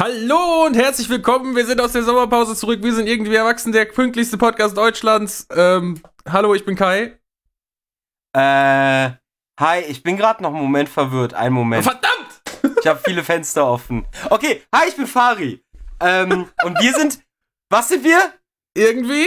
Hallo und herzlich willkommen. Wir sind aus der Sommerpause zurück. Wir sind irgendwie erwachsen, der pünktlichste Podcast Deutschlands. Ähm, hallo, ich bin Kai. Äh, hi, ich bin gerade noch einen Moment verwirrt. Einen Moment. Verdammt! Ich habe viele Fenster offen. Okay, hi, ich bin Fari. Ähm, und wir sind, was sind wir? Irgendwie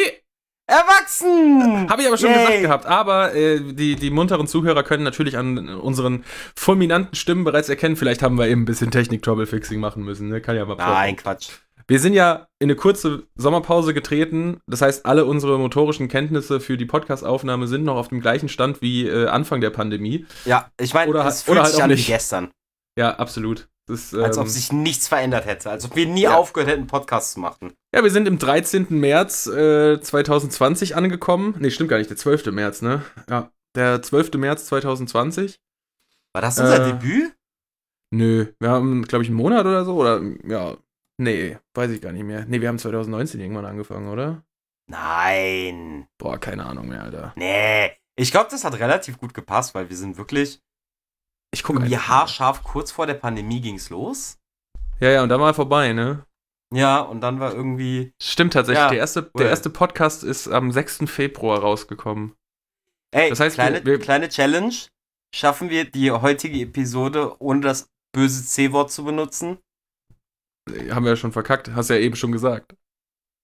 Erwachsen! habe ich aber schon Yay. gesagt gehabt. Aber äh, die, die munteren Zuhörer können natürlich an unseren fulminanten Stimmen bereits erkennen. Vielleicht haben wir eben ein bisschen Technik-Troublefixing machen müssen. Ne? Kann ja mal vorkommen. Nein, Quatsch. Wir sind ja in eine kurze Sommerpause getreten. Das heißt, alle unsere motorischen Kenntnisse für die Podcast-Aufnahme sind noch auf dem gleichen Stand wie äh, Anfang der Pandemie. Ja, ich meine, Oder- es fühlt oder sich halt auch an wie nicht. gestern. Ja, absolut. Als ähm, ob sich nichts verändert hätte. Als ob wir nie Ja. aufgehört hätten, Podcasts zu machen. Ja, wir sind im 13. März äh, 2020 angekommen. Nee, stimmt gar nicht, der 12. März, ne? Ja, der 12. März 2020. War das unser Äh, Debüt? Nö, wir haben, glaube ich, einen Monat oder so. Oder, ja, nee, weiß ich gar nicht mehr. Nee, wir haben 2019 irgendwann angefangen, oder? Nein. Boah, keine Ahnung mehr, Alter. Nee. Ich glaube, das hat relativ gut gepasst, weil wir sind wirklich Ich gucke irgendwie haarscharf kurz vor der Pandemie ging's los. Ja, ja, und dann war vorbei, ne? Ja, und dann war irgendwie. Stimmt tatsächlich. Ja, der, erste, der erste Podcast ist am 6. Februar rausgekommen. Ey, Das heißt, kleine, wir- kleine Challenge. Schaffen wir die heutige Episode, ohne das böse C-Wort zu benutzen? Haben wir ja schon verkackt, hast ja eben schon gesagt.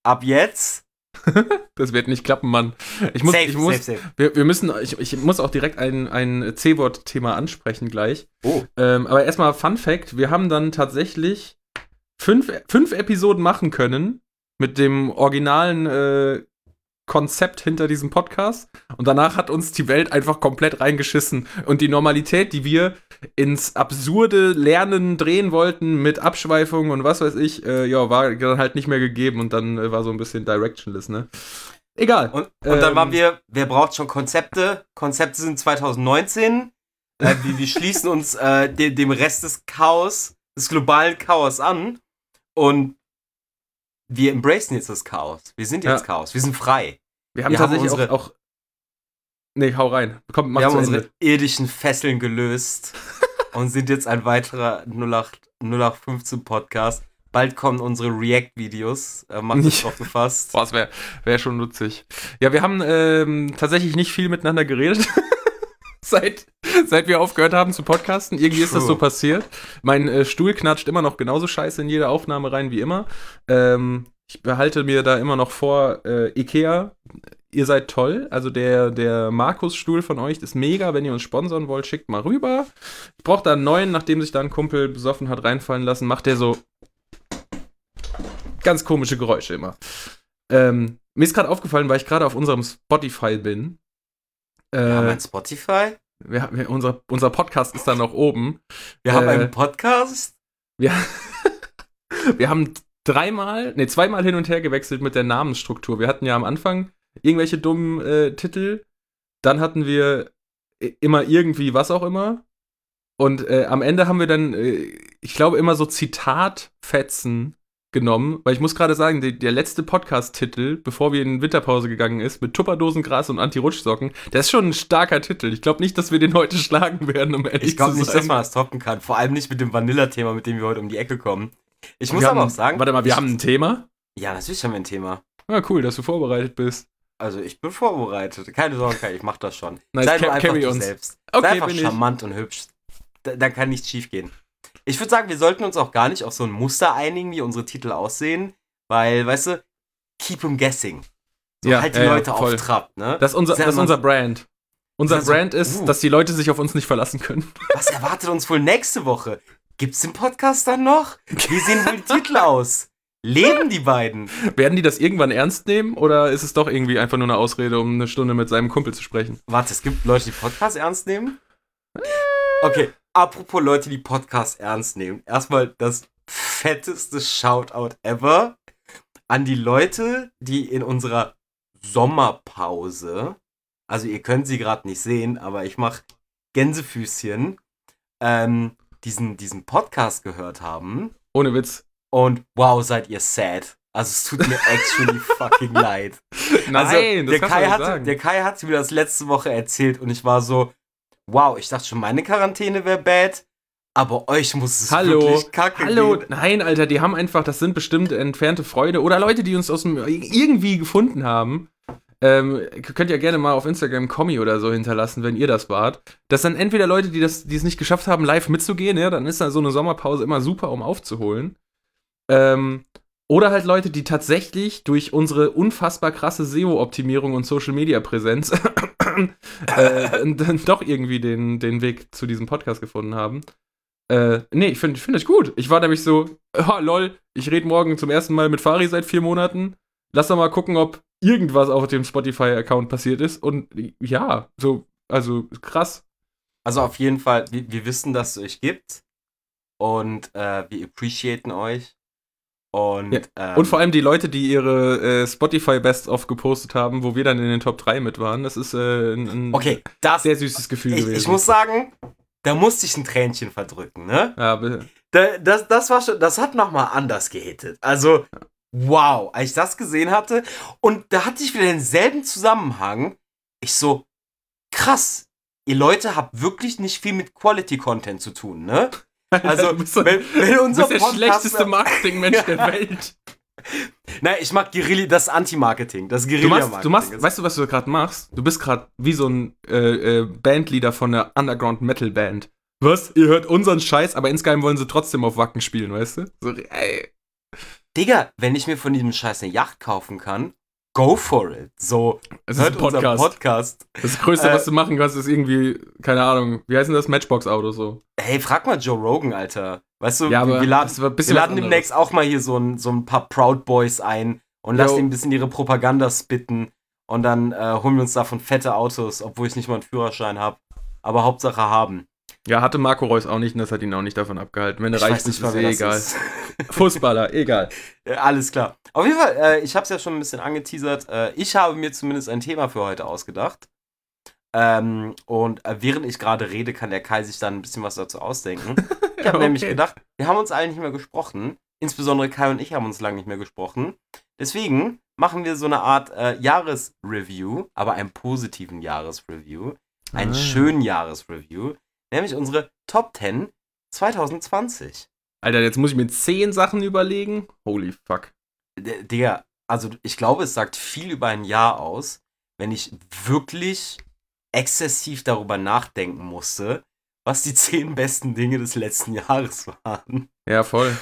Ab jetzt? Das wird nicht klappen, Mann. Ich muss, safe, ich muss, safe, safe. Wir, wir müssen, ich, ich muss auch direkt ein, ein C-Wort-Thema ansprechen gleich. Oh. Ähm, aber erstmal Fun Fact: Wir haben dann tatsächlich fünf, fünf Episoden machen können mit dem originalen äh, Konzept hinter diesem Podcast. Und danach hat uns die Welt einfach komplett reingeschissen. Und die Normalität, die wir ins absurde Lernen drehen wollten mit Abschweifungen und was weiß ich, äh, ja, war dann halt nicht mehr gegeben und dann äh, war so ein bisschen directionless, ne? Egal. Und, und dann Ähm, waren wir, wer braucht schon Konzepte? Konzepte sind 2019. Äh, wir, wir schließen uns äh, de, dem Rest des Chaos, des globalen Chaos an. Und wir embracen jetzt das Chaos. Wir sind jetzt Ja. Chaos. Wir sind frei. Wir haben Wir haben tatsächlich unsere- auch, auch. Nee, hau rein. Komm, mach wir haben unsere Ende. irdischen Fesseln gelöst und sind jetzt ein weiterer 08, 0815 Podcast. Bald kommen unsere React-Videos. Äh, macht es drauf gefasst. Boah, das wäre wär schon nutzig. Ja, wir haben ähm, tatsächlich nicht viel miteinander geredet. seit, seit wir aufgehört haben zu podcasten. Irgendwie ist das so passiert. Mein äh, Stuhl knatscht immer noch genauso scheiße in jede Aufnahme rein wie immer. Ähm, ich behalte mir da immer noch vor, äh, Ikea, ihr seid toll. Also der, der Markus-Stuhl von euch ist mega. Wenn ihr uns sponsern wollt, schickt mal rüber. Ich brauche da einen neuen, nachdem sich da ein Kumpel besoffen hat reinfallen lassen, macht der so ganz komische Geräusche immer. Ähm, mir ist gerade aufgefallen, weil ich gerade auf unserem Spotify bin. Äh, Wir haben ein Spotify. wir, wir, unser, unser Podcast ist da noch oben. Wir haben äh, einen Podcast. Wir, wir haben dreimal, nee, zweimal hin und her gewechselt mit der Namensstruktur. Wir hatten ja am Anfang irgendwelche dummen äh, Titel. Dann hatten wir i- immer irgendwie was auch immer. Und äh, am Ende haben wir dann, äh, ich glaube, immer so Zitatfetzen genommen, weil ich muss gerade sagen, die, der letzte Podcast-Titel, bevor wir in Winterpause gegangen ist, mit Tupperdosengras und Anti-Rutschsocken, der ist schon ein starker Titel. Ich glaube nicht, dass wir den heute schlagen werden, um ehrlich Ich glaube zu nicht, sein. dass man das toppen kann. Vor allem nicht mit dem Vanilla-Thema, mit dem wir heute um die Ecke kommen. Ich Und muss aber haben, auch sagen. Warte mal, wir ich, haben ein Thema. Ja, natürlich haben wir ein Thema. Ah, cool, dass du vorbereitet bist. Also ich bin vorbereitet. Keine Sorge, ich mach das schon. Nice, Sei einfach uns. selbst. Okay, Sei einfach bin ich. charmant und hübsch. Da, da kann nichts schief gehen. Ich würde sagen, wir sollten uns auch gar nicht auf so ein Muster einigen, wie unsere Titel aussehen. Weil, weißt du, keep 'em guessing. So Ja, halt die ja, Leute voll. auf Trab, ne? Das ist unser, das ist unser Brand. Unser so- Brand ist, uh. dass die Leute sich auf uns nicht verlassen können. Was erwartet uns wohl nächste Woche? Gibt's den Podcast dann noch? Wie sehen wohl die Titel aus? Leben die beiden? Werden die das irgendwann ernst nehmen oder ist es doch irgendwie einfach nur eine Ausrede, um eine Stunde mit seinem Kumpel zu sprechen? Warte, es gibt Leute, die Podcast ernst nehmen? Okay, apropos Leute, die Podcast ernst nehmen. Erstmal das fetteste Shoutout ever an die Leute, die in unserer Sommerpause, also ihr könnt sie gerade nicht sehen, aber ich mache Gänsefüßchen, ähm, diesen, diesen Podcast gehört haben. Ohne Witz. Und wow, seid ihr sad. Also es tut mir actually fucking leid. Nein, also, das der, Kai hatte, sagen. der Kai hat mir das letzte Woche erzählt und ich war so, wow, ich dachte schon, meine Quarantäne wäre bad, aber euch muss es Hallo, wirklich kacke hallo, gehen. nein, Alter, die haben einfach, das sind bestimmt entfernte Freude oder Leute, die uns aus dem irgendwie gefunden haben. Ähm, könnt ihr gerne mal auf Instagram Kommi oder so hinterlassen, wenn ihr das wart. Das sind entweder Leute, die das, die es nicht geschafft haben, live mitzugehen, ja, dann ist da so eine Sommerpause immer super, um aufzuholen. Ähm, oder halt Leute, die tatsächlich durch unsere unfassbar krasse SEO-Optimierung und Social-Media-Präsenz äh, doch irgendwie den, den Weg zu diesem Podcast gefunden haben. Äh, nee, ich finde find das gut. Ich war nämlich so, oh, lol, ich rede morgen zum ersten Mal mit Fari seit vier Monaten. Lass doch mal gucken, ob irgendwas auf dem Spotify-Account passiert ist. Und ja, so, also krass. Also auf jeden Fall, wir, wir wissen, dass es euch gibt. Und äh, wir appreciaten euch. Und, Ja. ähm, Und vor allem die Leute, die ihre äh, Spotify Best-of gepostet haben, wo wir dann in den Top 3 mit waren. Das ist äh, ein, ein Okay, das. sehr süßes Gefühl Ich, gewesen. ich muss sagen, da musste ich ein Tränchen verdrücken, ne? ja, Da, das, das war schon, das hat nochmal anders gehittet. Also, wow, als ich das gesehen hatte. Und da hatte ich wieder denselben Zusammenhang. Ich so, krass, ihr Leute habt wirklich nicht viel mit Quality Content zu tun, ne? Also, du bist, so, wenn, wenn du unser der Podcast- schlechteste Marketingmensch der Welt. Nein, ich mag Guerilla, das Anti-Marketing, das Du Guerilla-Marketing. machst, du machst, weißt du, was du gerade machst? Du bist gerade wie so ein äh, äh, Bandleader von einer Underground Metal Band. Was? Ihr hört unseren Scheiß, aber insgeheim wollen sie trotzdem auf Wacken spielen, weißt du? So, ey. Digga, wenn ich mir von diesem Scheiß eine Yacht kaufen kann, go for it. So, Es ist ein Podcast. Podcast. Das Größte, Äh, was du machen kannst, ist irgendwie, keine Ahnung, wie heißt denn das? Matchbox-Auto so. Hey, frag mal Joe Rogan, Alter. Weißt du, Ja, wir laden, wir laden demnächst auch mal hier so ein, so ein paar Proud Boys ein und lassen ihnen ein bisschen ihre Propaganda spitten. Und dann äh, holen wir uns davon fette Autos, obwohl ich nicht mal einen Führerschein habe. Aber Hauptsache haben. Ja, hatte Marco Reus auch nicht und das hat ihn auch nicht davon abgehalten. Wenn er Ich reich weiß ist, nicht ist eh egal. ist. Fußballer, egal. Alles klar. Auf jeden Fall, äh, ich habe es ja schon ein bisschen angeteasert. Äh, ich habe mir zumindest ein Thema für heute ausgedacht. Ähm, und äh, während ich gerade rede, kann der Kai sich dann ein bisschen was dazu ausdenken. Ich habe Okay. nämlich gedacht, wir haben uns alle nicht mehr gesprochen. Insbesondere Kai und ich haben uns lange nicht mehr gesprochen. Deswegen machen wir so eine Art äh, Jahresreview, aber einen positiven Jahresreview. Einen Ah. schönen Jahresreview. Nämlich unsere Top 10 2020. Alter, jetzt muss ich mir zehn Sachen überlegen. Holy fuck. D- Digga, also ich glaube, es sagt viel über ein Jahr aus, wenn ich wirklich exzessiv darüber nachdenken musste, was die zehn besten Dinge des letzten Jahres waren. Ja, voll.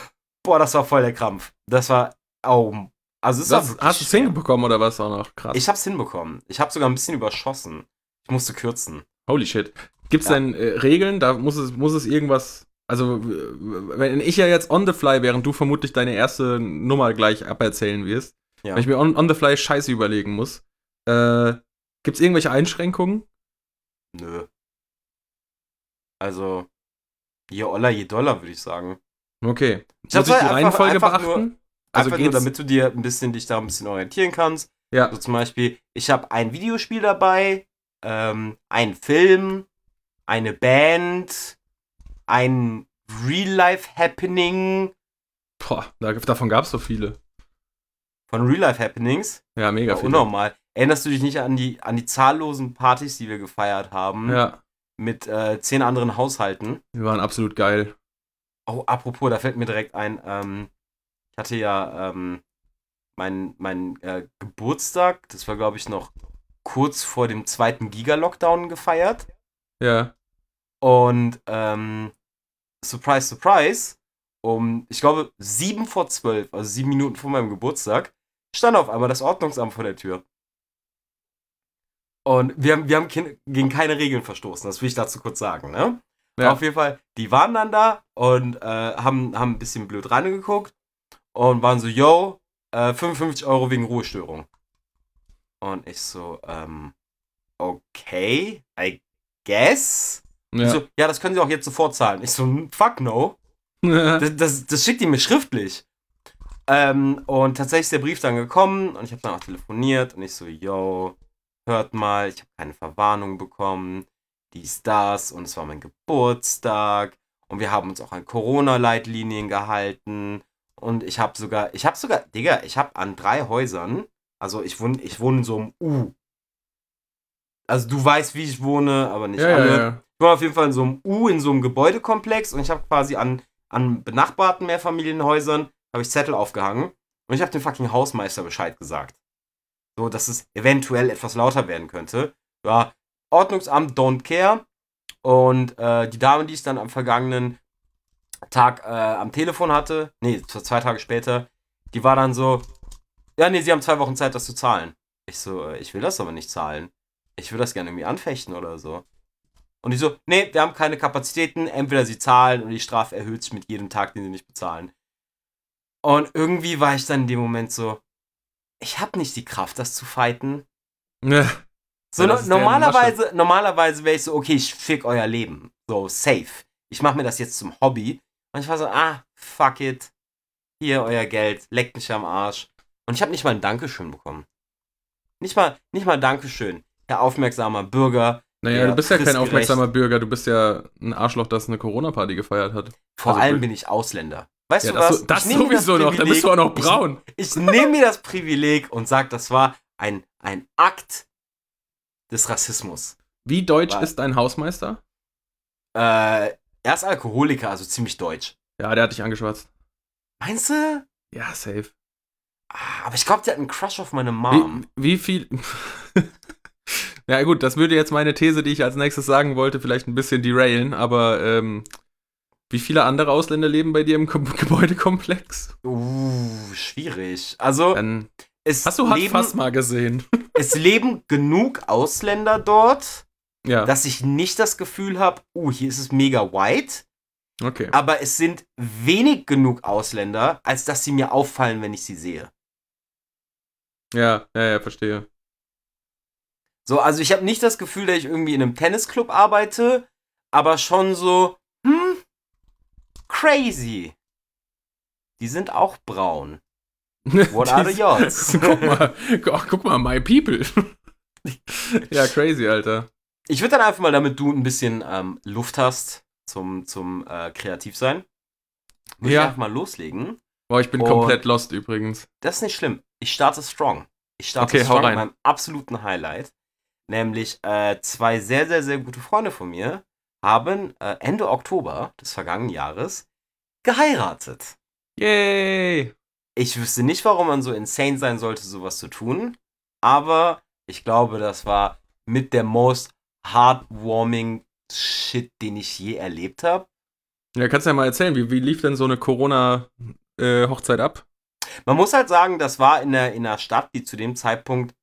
Boah, das war voll der Krampf. Das war, oh, also es Das, hast du es hinbekommen oder was auch noch? Krass. Ich hab's hinbekommen. Ich habe sogar ein bisschen überschossen. Ich musste kürzen. Holy shit. Gibt es Ja. denn äh, Regeln? Da muss es, muss es irgendwas. Also, wenn ich ja jetzt on the fly, während du vermutlich deine erste Nummer gleich aberzählen wirst, Ja. wenn ich mir on, on the fly Scheiße überlegen muss, äh, gibt es irgendwelche Einschränkungen? Nö. Also, je Oller, je Dollar, würde ich sagen. Okay. Ich muss ich die halt einfach- Reihenfolge einfach nur- beachten? Also Einfach nur, damit du dir ein bisschen dich da ein bisschen orientieren kannst. ja. So zum Beispiel, ich habe ein Videospiel dabei, ähm, ein Film, eine Band, ein Real-Life-Happening Boah, da, davon gab es so viele. von Real-Life-Happenings. Ja, mega viele. unnormal. Erinnerst du dich nicht an die, an die zahllosen Partys, die wir gefeiert haben? Ja, Mit äh, zehn anderen Haushalten? die waren absolut geil. Oh, apropos, da fällt mir direkt ein, ähm, ich hatte ja ähm, meinen mein, äh, Geburtstag, das war glaube ich noch kurz vor dem zweiten Giga-Lockdown gefeiert. Ja. Und ähm, surprise, surprise, um, ich glaube, sieben vor zwölf, also sieben Minuten vor meinem Geburtstag, stand auf einmal das Ordnungsamt vor der Tür. Und wir haben, wir haben gegen keine Regeln verstoßen, das will ich dazu kurz sagen, ne? Ja. Auf jeden Fall, die waren dann da und äh, haben, haben ein bisschen blöd reingeguckt und waren so, yo, äh, 55 Euro wegen Ruhestörung. Und ich so, ähm, okay, I guess. Ja. So, ja, das können Sie auch jetzt sofort zahlen. Ich so, fuck no. Das, das, das schickt die mir schriftlich. Ähm, und tatsächlich ist der Brief dann gekommen und ich habe dann auch telefoniert und ich so, yo, hört mal, ich habe keine Verwarnung bekommen, dies, das und es war mein Geburtstag und wir haben uns auch an Corona-Leitlinien gehalten und ich habe sogar, ich habe sogar, Digga, ich habe an drei Häusern, also ich wohne, ich wohne in so einem U. Also du weißt, wie ich wohne, aber nicht ja, alle. ja, ja. Ich war auf jeden Fall in so einem U, in so einem Gebäudekomplex und ich habe quasi an, an benachbarten Mehrfamilienhäusern, habe ich Zettel aufgehangen und ich habe dem fucking Hausmeister Bescheid gesagt. So, dass es eventuell etwas lauter werden könnte. Ja, Ordnungsamt don't care. Und äh, die Dame, die es dann am vergangenen Tag äh, am Telefon hatte, nee, zwei Tage später, die war dann so, ja, nee, sie haben zwei Wochen Zeit, das zu zahlen. Ich so, äh, ich will das aber nicht zahlen. Ich will das gerne irgendwie anfechten oder so. Und die so, nee, wir haben keine Kapazitäten, entweder sie zahlen und die Strafe erhöht sich mit jedem Tag, den sie nicht bezahlen. Und irgendwie war ich dann in dem Moment so, ich habe nicht die Kraft, das zu fighten. Ja. So no normalerweise, normalerweise wäre ich so, okay, ich fick euer Leben. So, safe. Ich mache mir das jetzt zum Hobby. Und ich war so, ah, fuck it. Hier euer Geld, leckt mich am Arsch. Und ich habe nicht mal ein Dankeschön bekommen. Nicht mal, nicht mal ein Dankeschön. Herr aufmerksamer Bürger. Naja, Ja, du bist ja kein aufmerksamer Bürger, du bist ja ein Arschloch, das eine Corona-Party gefeiert hat. Vor Also, allem bin ich Ausländer. Weißt Ja, du das, was? das mir sowieso noch, dann bist du auch noch braun. Ich, ich nehme mir das Privileg und sage, das war ein, ein Akt des Rassismus. Wie deutsch War- ist dein Hausmeister? Äh, er ist Alkoholiker, also ziemlich deutsch. Ja, der hat dich angeschwatzt. Meinst du? Ja, safe. Ah, Aber ich glaube, der hat einen Crush auf meine Mom. Wie, wie viel. ja, gut, das würde jetzt meine These, die ich als nächstes sagen wollte, vielleicht ein bisschen derailen, aber ähm, wie viele andere Ausländer leben bei dir im Ko Gebäudekomplex? Uh, schwierig. Also, Dann es, hast du leben, Fass mal gesehen. es leben genug Ausländer dort, ja, dass ich nicht das Gefühl habe, uh, hier ist es mega white. okay. Aber es sind wenig genug Ausländer, als dass sie mir auffallen, wenn ich sie sehe. Ja, ja, ja, verstehe. So, also ich habe nicht das Gefühl, dass ich irgendwie in einem Tennisclub arbeite, aber schon so, hm, crazy. Die sind auch braun. What are the odds? guck mal, guck mal, my people. ja, crazy, Alter. Ich würde dann einfach mal, damit du ein bisschen ähm, Luft hast zum, zum äh, Kreativsein, würde Ja. ich einfach mal loslegen. Boah, ich bin Und- komplett lost übrigens. Das ist nicht schlimm. Ich starte strong. Ich starte Okay, strong mit meinem absoluten Highlight. Nämlich äh, zwei sehr, sehr, sehr gute Freunde von mir haben äh, Ende Oktober des vergangenen Jahres geheiratet. Yay! Ich wüsste nicht, warum man so insane sein sollte, sowas zu tun. Aber ich glaube, das war mit der most heartwarming Shit, den ich je erlebt habe. Ja, kannst du ja mal erzählen, wie, wie lief denn so eine Corona-Hochzeit ab? Man muss halt sagen, das war in einer, in einer Stadt, die zu dem Zeitpunkt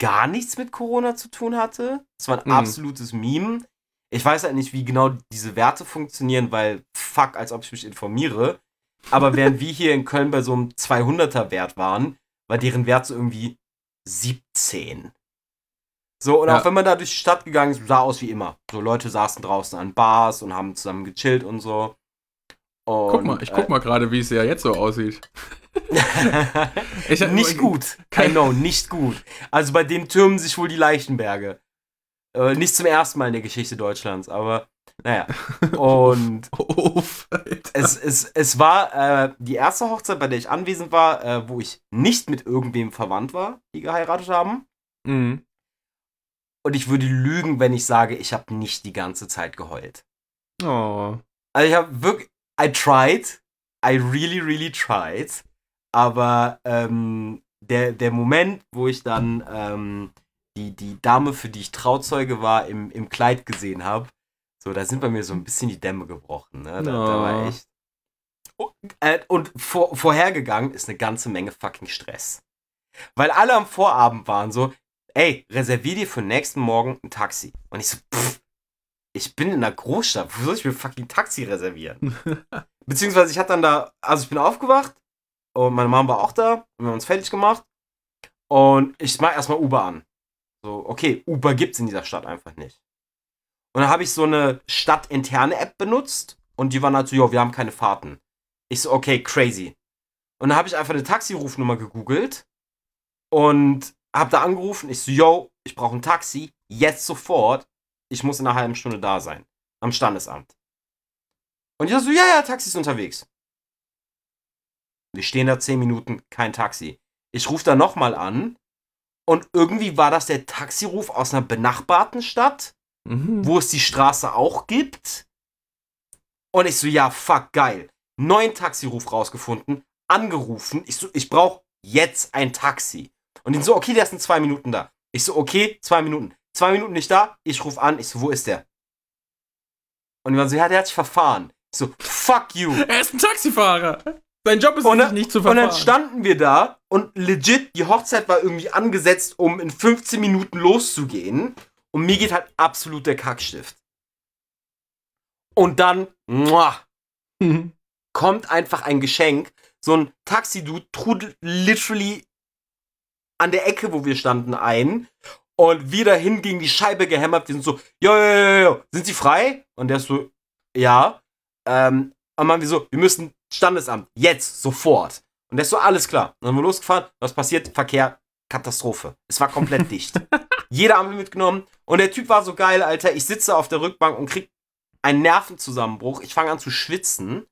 gar nichts mit Corona zu tun hatte. Es war ein Mhm. absolutes Meme. Ich weiß halt nicht, wie genau diese Werte funktionieren, weil fuck, als ob ich mich informiere. Aber während wir hier in Köln bei so einem 200er Wert waren, war deren Wert so irgendwie 17. So, und Ja. auch wenn man da durch die Stadt gegangen ist, sah aus wie immer. So Leute saßen draußen an Bars und haben zusammen gechillt und so. Und, Guck mal, ich guck mal gerade, wie es ja jetzt so aussieht. Ich, nicht gut. Know, nicht gut. Also bei denen türmen sich wohl die Leichenberge. Äh, nicht zum ersten Mal in der Geschichte Deutschlands, aber naja. Und Uff, es, es, es war äh, die erste Hochzeit, bei der ich anwesend war, äh, wo ich nicht mit irgendwem verwandt war, die geheiratet haben. Mhm. Und ich würde lügen, wenn ich sage, ich habe nicht die ganze Zeit geheult. Oh. Also ich habe wirklich, I tried, I really, really tried, aber ähm, der, der Moment, wo ich dann ähm, die, die Dame, für die ich Trauzeuge war, im, im Kleid gesehen habe, so, da sind bei mir so ein bisschen die Dämme gebrochen, ne? Da, da war Oh. echt. Und, äh, und vor, vorhergegangen ist eine ganze Menge fucking Stress. Weil alle am Vorabend waren so, ey, reservier dir für nächsten Morgen ein Taxi. Und ich so, pff, ich bin in einer Großstadt, wo soll ich mir fucking Taxi reservieren? Beziehungsweise ich hatte dann da, also ich bin aufgewacht und meine Mom war auch da und wir haben uns fertig gemacht. Und ich mach erstmal Uber an. So, okay, Uber gibt's in dieser Stadt einfach nicht. Und dann habe ich so eine stadtinterne App benutzt und die waren halt so, jo, wir haben keine Fahrten. Ich so, okay, crazy. Und dann habe ich einfach eine Taxirufnummer gegoogelt und habe da angerufen. Ich so, yo, ich brauche ein Taxi, jetzt sofort. Ich muss in einer halben Stunde da sein. Am Standesamt. Und ich so, ja, ja, Taxi ist unterwegs. Wir stehen da zehn Minuten, kein Taxi. Ich rufe da nochmal an und irgendwie war das der Taxiruf aus einer benachbarten Stadt Mhm. wo es die Straße auch gibt. Und ich so, ja, fuck, geil. Neuen Taxiruf rausgefunden, angerufen. Ich so, ich brauche jetzt ein Taxi. Und die so, okay, der ist in zwei Minuten da. Ich so, okay, zwei Minuten. Zwei Minuten nicht da, ich rufe an. Ich so, wo ist der? Und die waren so, ja, der hat sich verfahren. Ich so, fuck you. Er ist ein Taxifahrer. Sein Job ist Und dann- nicht zu Und verfahren. dann standen wir da und legit, die Hochzeit war irgendwie angesetzt, um in 15 Minuten loszugehen. Und mir geht halt absolut der Kackstift. Und dann, muah, Mhm. kommt einfach ein Geschenk. So ein Taxi-Dude trudelt literally an der Ecke, wo wir standen, ein. Und wir dahin gegen die Scheibe gehämmert. Wir sind so, jo, jo, jo, sind Sie frei? Und der ist so, ja. Ähm, und man wir so, wir müssen Standesamt, jetzt, sofort. Und der ist so, alles klar. Und dann sind wir losgefahren. Was passiert? Verkehr, Katastrophe. Es war komplett dicht. Jede Ampel mitgenommen. Und der Typ war so geil, Alter. Ich sitze auf der Rückbank und krieg einen Nervenzusammenbruch. Ich fange an zu schwitzen,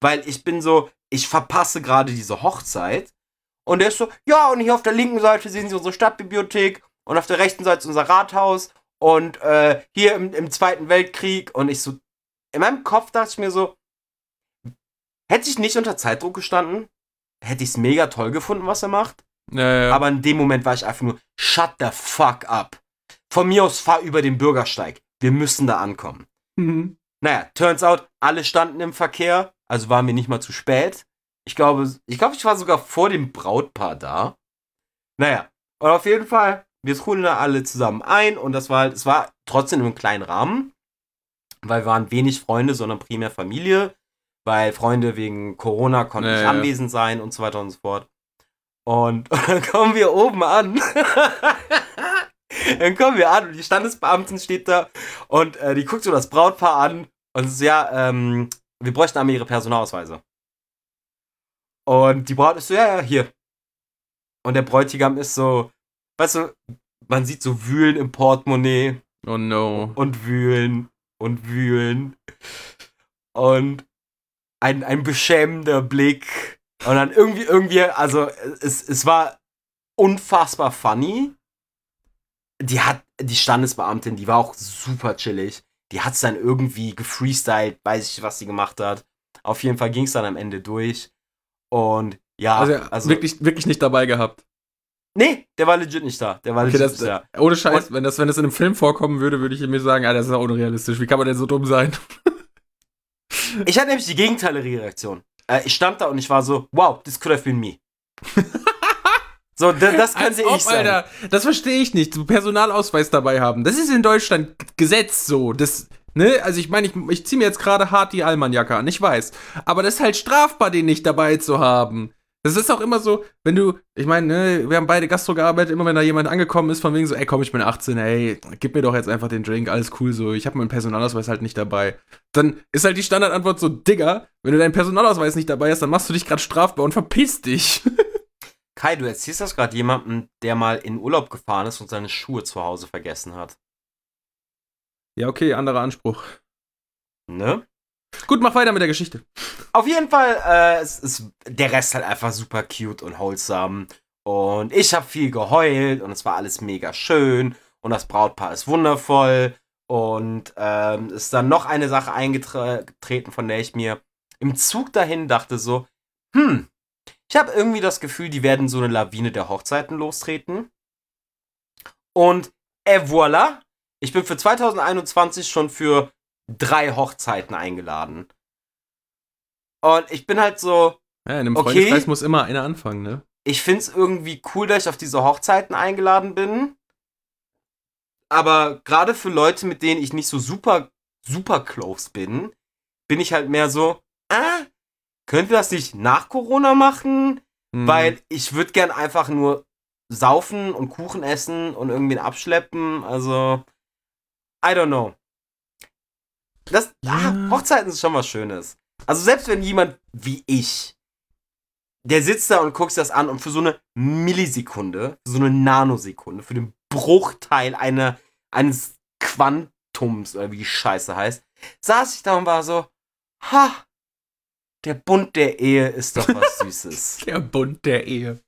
weil ich bin so, ich verpasse gerade diese Hochzeit. Und der ist so, ja, und hier auf der linken Seite sehen Sie unsere Stadtbibliothek und auf der rechten Seite ist unser Rathaus und äh, hier im, im Zweiten Weltkrieg. Und ich so, in meinem Kopf dachte ich mir so, hätte ich nicht unter Zeitdruck gestanden, hätte ich es mega toll gefunden, was er macht. Ja, ja. Aber in dem Moment war ich einfach nur, shut the fuck up. Von mir aus fahr über den Bürgersteig. Wir müssen da ankommen. Mhm. Naja, turns out, alle standen im Verkehr, also waren wir nicht mal zu spät. Ich glaube, ich glaube, ich war sogar vor dem Brautpaar da. Naja, und auf jeden Fall, wir trudeln da alle zusammen ein und das war halt, es war trotzdem einem kleinen Rahmen, weil wir waren wenig Freunde, sondern primär Familie, weil Freunde wegen Corona konnten Ja, nicht ja. anwesend sein und so weiter und so fort. Und, und dann kommen wir oben an. dann kommen wir an und die Standesbeamtin steht da und äh, die guckt so das Brautpaar an und so, ja, ähm, wir bräuchten einmal ihre Personalausweise. Und die Braut ist so, ja, ja, hier. Und der Bräutigam ist so, weißt du, man sieht so Wühlen im Portemonnaie Oh no. und wühlen und wühlen. Und ein, ein beschämender Blick. Und dann irgendwie, irgendwie, also es, es war unfassbar funny. Die hat, die Standesbeamtin, die war auch super chillig. Die hat es dann irgendwie gefreestylt, weiß ich, was sie gemacht hat. Auf jeden Fall ging es dann am Ende durch. Und ja, Also, also, wirklich, wirklich nicht dabei gehabt. Nee, der war legit nicht da. Der war Okay, legit das, nicht da. ohne Scheiß, wenn das, wenn das in einem Film vorkommen würde, würde ich mir sagen, ah, das ist ja unrealistisch. Wie kann man denn so dumm sein? Ich hatte nämlich die gegenteilige Reaktion. Äh, ich stand da und ich war so, wow, this could have been me. so, da- das Als könnte ich sein. Alter, das verstehe ich nicht. So Personalausweis dabei haben. Das ist in Deutschland Gesetz so. Das, ne? Also ich meine, ich, ich ziehe mir jetzt gerade hart die Allmann-Jacke an, ich weiß. Aber das ist halt strafbar, den nicht dabei zu haben. Das ist auch immer so, wenn du, ich meine, ne, wir haben beide Gastro gearbeitet, immer wenn da jemand angekommen ist, von wegen so, ey, komm, ich bin 18, ey, gib mir doch jetzt einfach den Drink, alles cool so, ich habe meinen Personalausweis halt nicht dabei. Dann ist halt die Standardantwort so, Digga, wenn du deinen Personalausweis nicht dabei hast, dann machst du dich gerade strafbar und verpiss dich. Kai, du erzählst das gerade jemandem, der mal in Urlaub gefahren ist und seine Schuhe zu Hause vergessen hat. ja, okay, anderer Anspruch. Ne? Gut, mach weiter mit der Geschichte. Auf jeden Fall, äh, es ist der Rest halt einfach super cute und wholesome. Und ich habe viel geheult und es war alles mega schön. Und das Brautpaar ist wundervoll. Und ähm, ist dann noch eine Sache eingetreten, von der ich mir im Zug dahin dachte so, hm, ich habe irgendwie das Gefühl, die werden so eine Lawine der Hochzeiten lostreten. Und et voilà, ich bin für 2021 schon für drei Hochzeiten eingeladen. Und ich bin halt so, Ja, in einem Okay. Freundeskreis muss immer einer anfangen, ne? ich find's irgendwie cool, dass ich auf diese Hochzeiten eingeladen bin. Aber gerade für Leute, mit denen ich nicht so super, super close bin, bin ich halt mehr so, ah, können wir das nicht nach Corona machen? Hm. Weil ich würde gern einfach nur saufen und Kuchen essen und irgendwen abschleppen. Also, I don't know. Das, Ja. ah, Hochzeiten ist schon was Schönes. Also selbst wenn jemand wie ich, der sitzt da und guckt sich das an und für so eine Millisekunde, so eine Nanosekunde, für den Bruchteil einer, eines Quantums oder wie die Scheiße heißt, saß ich da und war so, ha, der Bund der Ehe ist doch was Süßes. Der Bund der Ehe.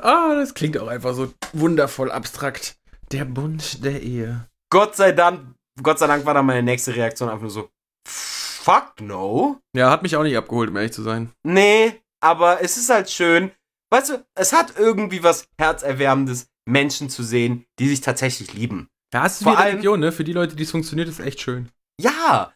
Ah, das klingt auch einfach so wundervoll abstrakt. Der Bund der Ehe. Gott sei Dank Gott sei Dank war dann meine nächste Reaktion einfach nur so, fuck no. Ja, hat mich auch nicht abgeholt, um ehrlich zu sein. Nee, aber es ist halt schön. Weißt du, es hat irgendwie was Herzerwärmendes, Menschen zu sehen, die sich tatsächlich lieben. Ja, es ist Vor wie allem- Religion, ne? Für die Leute, die es funktioniert, ist echt schön. Ja,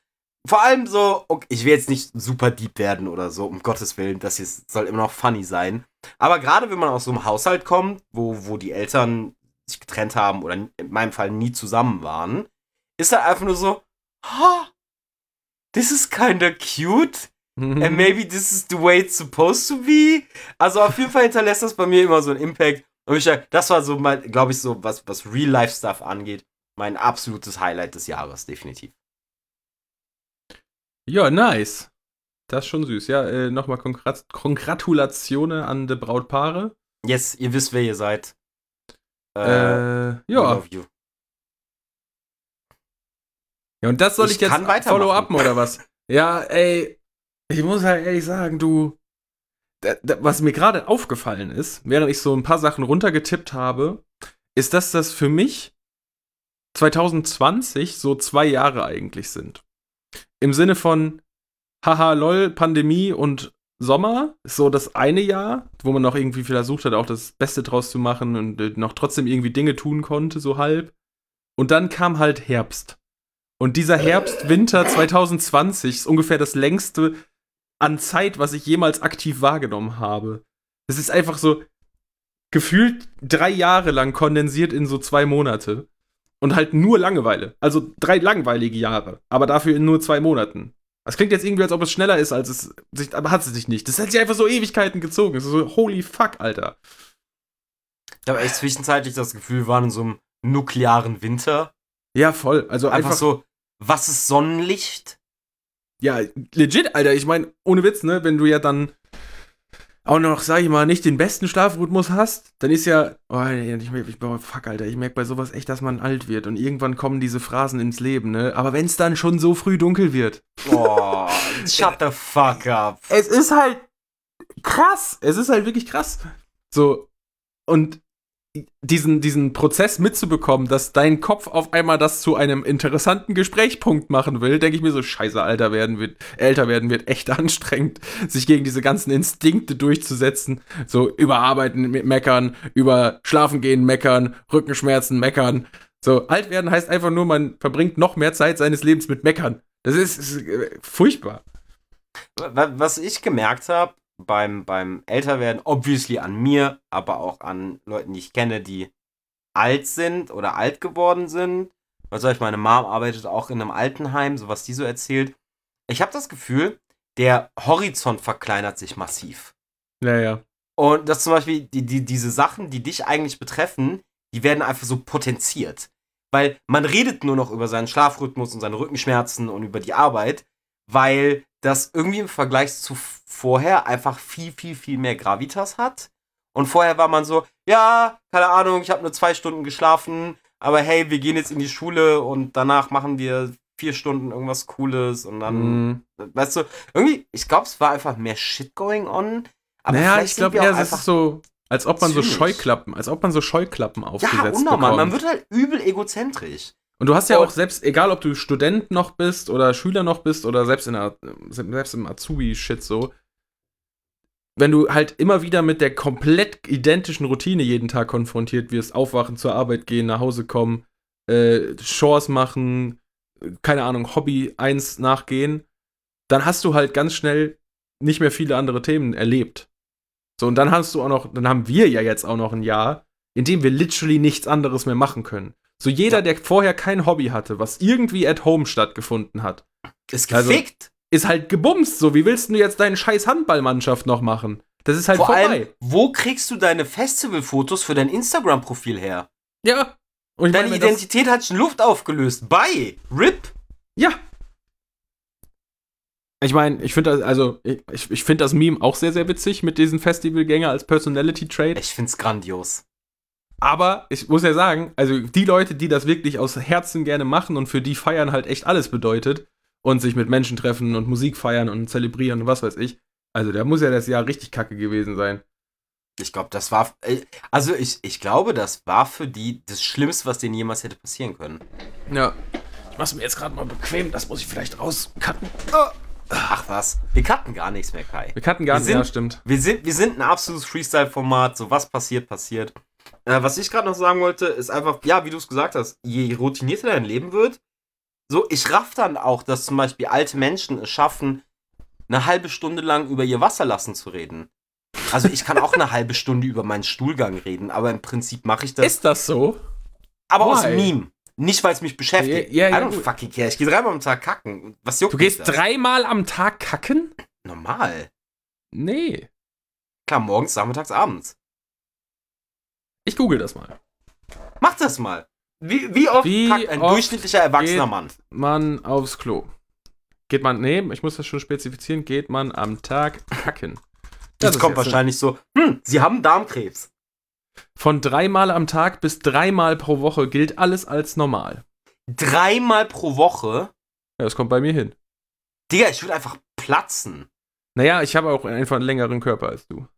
vor allem so, okay, ich will jetzt nicht super deep werden oder so, um Gottes Willen, das hier soll immer noch funny sein. Aber gerade wenn man aus so einem Haushalt kommt, wo, wo die Eltern sich getrennt haben oder in meinem Fall nie zusammen waren, ist da einfach nur so, ha, this is kinda cute. Mhm. And maybe this is the way it's supposed to be. Also auf jeden Fall hinterlässt das bei mir immer so einen Impact. Und ich sag, das war so mein, glaube ich, so, was, was Real-Life-Stuff angeht, mein absolutes Highlight des Jahres, definitiv. Ja, nice. Das ist schon süß. Ja, äh, nochmal Kongrat Kongratulationen an die Brautpaare. Yes, ihr wisst, wer ihr seid. Äh, we ja. Ja, und das soll ich, Ich jetzt follow-upen oder was? Ja, ey, ich muss halt ehrlich sagen, du, was mir gerade aufgefallen ist, während ich so ein paar Sachen runtergetippt habe, ist, dass das für mich 2020 so zwei Jahre eigentlich sind. Im Sinne von, haha, lol, Pandemie und Sommer ist so das eine Jahr, wo man noch irgendwie versucht hat, auch das Beste draus zu machen und äh, noch trotzdem irgendwie Dinge tun konnte, so halb. Und dann kam halt Herbst. Und dieser Herbst, Winter 2020 ist ungefähr das längste an Zeit, was ich jemals aktiv wahrgenommen habe. Es ist einfach so gefühlt drei Jahre lang kondensiert in so zwei Monate. Und halt nur Langeweile. Also drei langweilige Jahre. Aber dafür in nur zwei Monaten. Das klingt jetzt irgendwie, als ob es schneller ist, als es sich, aber hat es sich nicht. Das hat sich einfach so Ewigkeiten gezogen. Es ist so, holy fuck, Alter. Ich habe echt zwischenzeitlich das Gefühl, wir waren in so einem nuklearen Winter. Ja, voll. Also Einfach, einfach, so, was ist Sonnenlicht? Ja, legit, Alter. Ich meine, ohne Witz, ne, wenn du ja dann auch noch, sag ich mal, nicht den besten Schlafrhythmus hast, dann ist ja, oh, ich, ich, oh, fuck, Alter, ich merke bei sowas echt, dass man alt wird und irgendwann kommen diese Phrasen ins Leben, ne? Aber wenn es dann schon so früh dunkel wird, Oh, shut the fuck up. es ist halt krass. Es ist halt wirklich krass. So, und diesen, diesen Prozess mitzubekommen, dass dein Kopf auf einmal das zu einem interessanten Gesprächspunkt machen will, denke ich mir so, scheiße, Alter werden wird, älter werden wird echt anstrengend, sich gegen diese ganzen Instinkte durchzusetzen. So, überarbeiten, mit meckern, über schlafen gehen, meckern, Rückenschmerzen, meckern. So, alt werden heißt einfach nur, man verbringt noch mehr Zeit seines Lebens mit meckern. Das ist, ist äh, furchtbar. Wa- Was ich gemerkt habe beim, beim Älterwerden, obviously an mir, aber auch an Leuten, die ich kenne, die alt sind oder alt geworden sind. Was soll ich, meine Mom arbeitet auch in einem Altenheim, so was die so erzählt. Ich habe das Gefühl, der Horizont verkleinert sich massiv. Ja, ja. Und dass zum Beispiel die, die, diese Sachen, die dich eigentlich betreffen, die werden einfach so potenziert. Weil man redet nur noch über seinen Schlafrhythmus und seine Rückenschmerzen und über die Arbeit, weil das irgendwie im Vergleich zu vorher einfach viel, viel, viel mehr Gravitas hat. Und vorher war man so, ja, keine Ahnung, ich habe nur zwei Stunden geschlafen, aber hey, wir gehen jetzt in die Schule und danach machen wir vier Stunden irgendwas Cooles und dann, Mhm. weißt du, irgendwie, ich glaube, es war einfach mehr Shit going on. Aber naja, ich glaube auch es ist so, als ob man so zynisch. Scheuklappen, als ob man so Scheuklappen Ja, aufgesetzt unnormal. Man bekommt. wird halt übel egozentrisch. Und du hast ja auch selbst, egal ob du Student noch bist oder Schüler noch bist oder selbst in der, selbst im Azubi-Shit so, wenn du halt immer wieder mit der komplett identischen Routine jeden Tag konfrontiert wirst, aufwachen, zur Arbeit gehen, nach Hause kommen, äh, Chores machen, keine Ahnung, Hobby eins nachgehen, dann hast du halt ganz schnell nicht mehr viele andere Themen erlebt. So, und dann hast du auch noch, dann haben wir ja jetzt auch noch ein Jahr, in dem wir literally nichts anderes mehr machen können. So jeder, Ja. der vorher kein Hobby hatte, was irgendwie at home stattgefunden hat, Ist Also, gefickt. ist halt gebumst. So, wie willst du jetzt deine scheiß Handballmannschaft noch machen? Das ist halt Vor vorbei. allem, wo kriegst du deine Festivalfotos für dein Instagram-Profil her? ja. Deine meine, Identität hat schon Luft aufgelöst. Bye. RIP. ja. Ich meine, ich finde das, also, ich, ich finde das Meme auch sehr, sehr witzig mit diesen Festivalgänger als Personality Trait. Ich find's grandios. Aber ich muss ja sagen, also die Leute, die das wirklich aus Herzen gerne machen und für die Feiern halt echt alles bedeutet und sich mit Menschen treffen und Musik feiern und zelebrieren und was weiß ich, also da muss ja das Jahr richtig kacke gewesen sein. Ich glaube, das war. äh, Also, ich, ich glaube, das war für die das Schlimmste, was denen jemals hätte passieren können. Ja. Ich mach's mir jetzt gerade mal bequem. Das muss ich vielleicht rauscutten. Ach was, wir cutten gar nichts mehr, Kai. Wir cutten gar Wir nicht. sind- Ja, stimmt. Wir sind, wir sind ein absolutes Freestyle-Format, so was passiert, passiert. Äh, was ich gerade noch sagen wollte, ist einfach, ja, wie du es gesagt hast, je routinierter dein Leben wird, so, ich raff dann auch, dass zum Beispiel alte Menschen es schaffen, eine halbe Stunde lang über ihr Wasserlassen zu reden. Also ich kann auch eine halbe Stunde über meinen Stuhlgang reden, aber im Prinzip mache ich das. Ist das so? aber aus why? Meme. Nicht, weil es mich beschäftigt. Ja, ja, I don't fucking care. Ich gehe dreimal am Tag kacken. Was juckt Du gehst das? dreimal am Tag kacken? Normal. Nee. Klar, morgens, nachmittags, abends. Ich google das mal. Mach das mal. Wie, wie oft Wie kackt ein oft durchschnittlicher erwachsener geht- Mann? Man aufs Klo. Geht man, nee, ich muss das schon spezifizieren, geht man am Tag kacken. Das, ist kommt jetzt wahrscheinlich so, hm, Sie haben Darmkrebs. Von dreimal am Tag bis dreimal pro Woche gilt alles als normal. Dreimal pro Woche. Ja, das kommt bei mir hin. Digga, ich würde einfach platzen. Naja, ich habe auch einfach einen längeren Körper als du.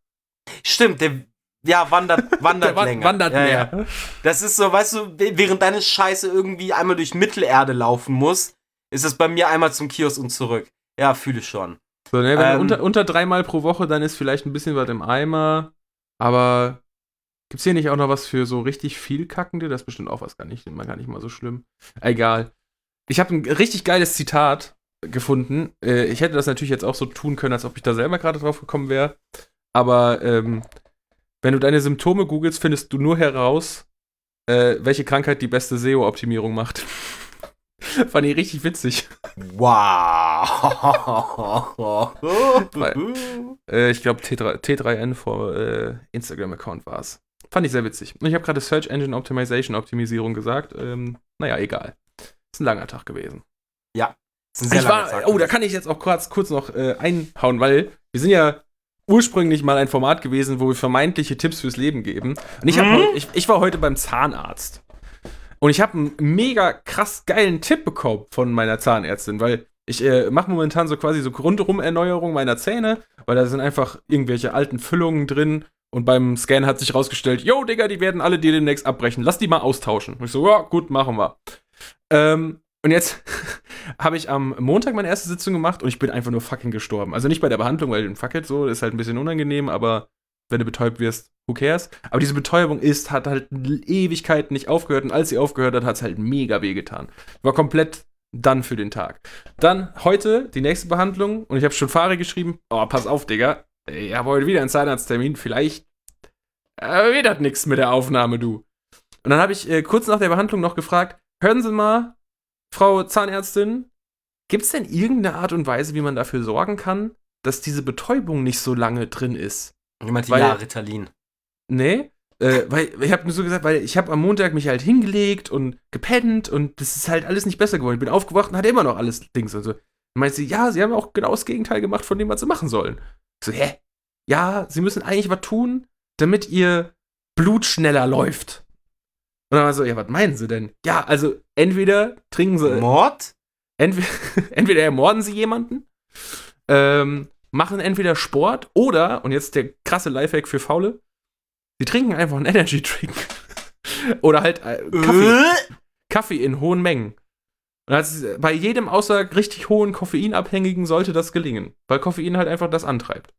Stimmt, der ja, wandert, wandert Der wa- länger. wandert ja, mehr. Ja. Das ist so, weißt du, während deine Scheiße irgendwie einmal durch Mittelerde laufen muss, ist es bei mir einmal zum Kiosk und zurück. Ja, fühle ich schon. So, ne, wenn Ähm. unter, unter dreimal pro Woche, dann ist vielleicht ein bisschen was im Eimer. Aber gibt's hier nicht auch noch was für so richtig viel Kackende? Das ist bestimmt auch was gar nicht, mal gar nicht mal so schlimm. Egal. Ich habe ein richtig geiles Zitat gefunden. Äh, ich hätte das natürlich jetzt auch so tun können, als ob ich da selber gerade drauf gekommen wäre. Aber ähm, wenn du deine Symptome googelst, findest du nur heraus, äh, welche Krankheit die beste SEO-Optimierung macht. Fand ich richtig witzig. Wow. Äh, ich glaube, T3, T3N vor äh, Instagram-Account war es. Fand ich sehr witzig. Und ich habe gerade Search Engine Optimization Optimisierung gesagt. Ähm, naja, egal. Ist ein langer Tag gewesen. Das ist ein sehr Ich langer war, Tag oh, da kann ich jetzt auch kurz, kurz noch äh, einhauen, weil wir sind ja ursprünglich mal ein Format gewesen, wo wir vermeintliche Tipps fürs Leben geben. Und ich, hab Mhm. ich, ich war heute beim Zahnarzt. Und ich habe einen mega krass geilen Tipp bekommen von meiner Zahnärztin, weil ich äh, mache momentan so quasi so rundherum Erneuerung meiner Zähne, weil da sind einfach irgendwelche alten Füllungen drin. Und beim Scan hat sich rausgestellt, yo, Digga, die werden alle dir demnächst abbrechen. Lass die mal austauschen. Und ich so, ja, gut, machen wir. Ähm, und jetzt habe ich am Montag meine erste Sitzung gemacht und ich bin einfach nur fucking gestorben. Also nicht bei der Behandlung, weil fuck it, so, ist halt ein bisschen unangenehm, aber wenn du betäubt wirst, who cares? Aber diese Betäubung ist, hat halt Ewigkeiten nicht aufgehört und als sie aufgehört hat, hat es halt mega wehgetan. War komplett dann für den Tag. Dann heute die nächste Behandlung und ich habe schon Fahrer geschrieben, oh, pass auf, Digga, ich habe heute wieder einen Zahnarzttermin, vielleicht äh, wird das nix mit der Aufnahme, du. Und dann habe ich äh, kurz nach der Behandlung noch gefragt, hören Sie mal, Frau Zahnärztin, gibt es denn irgendeine Art und Weise, wie man dafür sorgen kann, dass diese Betäubung nicht so lange drin ist? Jemand die weil- ja, Ritalin. Nee, äh, weil ich habe nur so gesagt, weil ich habe am Montag mich halt hingelegt und gepennt und das ist halt alles nicht besser geworden. Ich bin aufgewacht und hatte immer noch alles Dings und so. Und meinte sie, ja, sie haben auch genau das Gegenteil gemacht von dem, was sie machen sollen. Ich so, hä? Ja, sie müssen eigentlich was tun, damit ihr Blut schneller läuft. Und dann war so, ja, was meinen sie denn? Ja, also entweder trinken sie, Mord? Entweder, entweder ermorden sie jemanden, ähm, machen entweder Sport oder, und jetzt der krasse Lifehack für Faule, sie trinken einfach einen Energy Drink. oder halt äh, Kaffee, Äh? Kaffee in hohen Mengen. Und das ist, bei jedem außer richtig hohen Koffeinabhängigen sollte das gelingen, weil Koffein halt einfach das antreibt.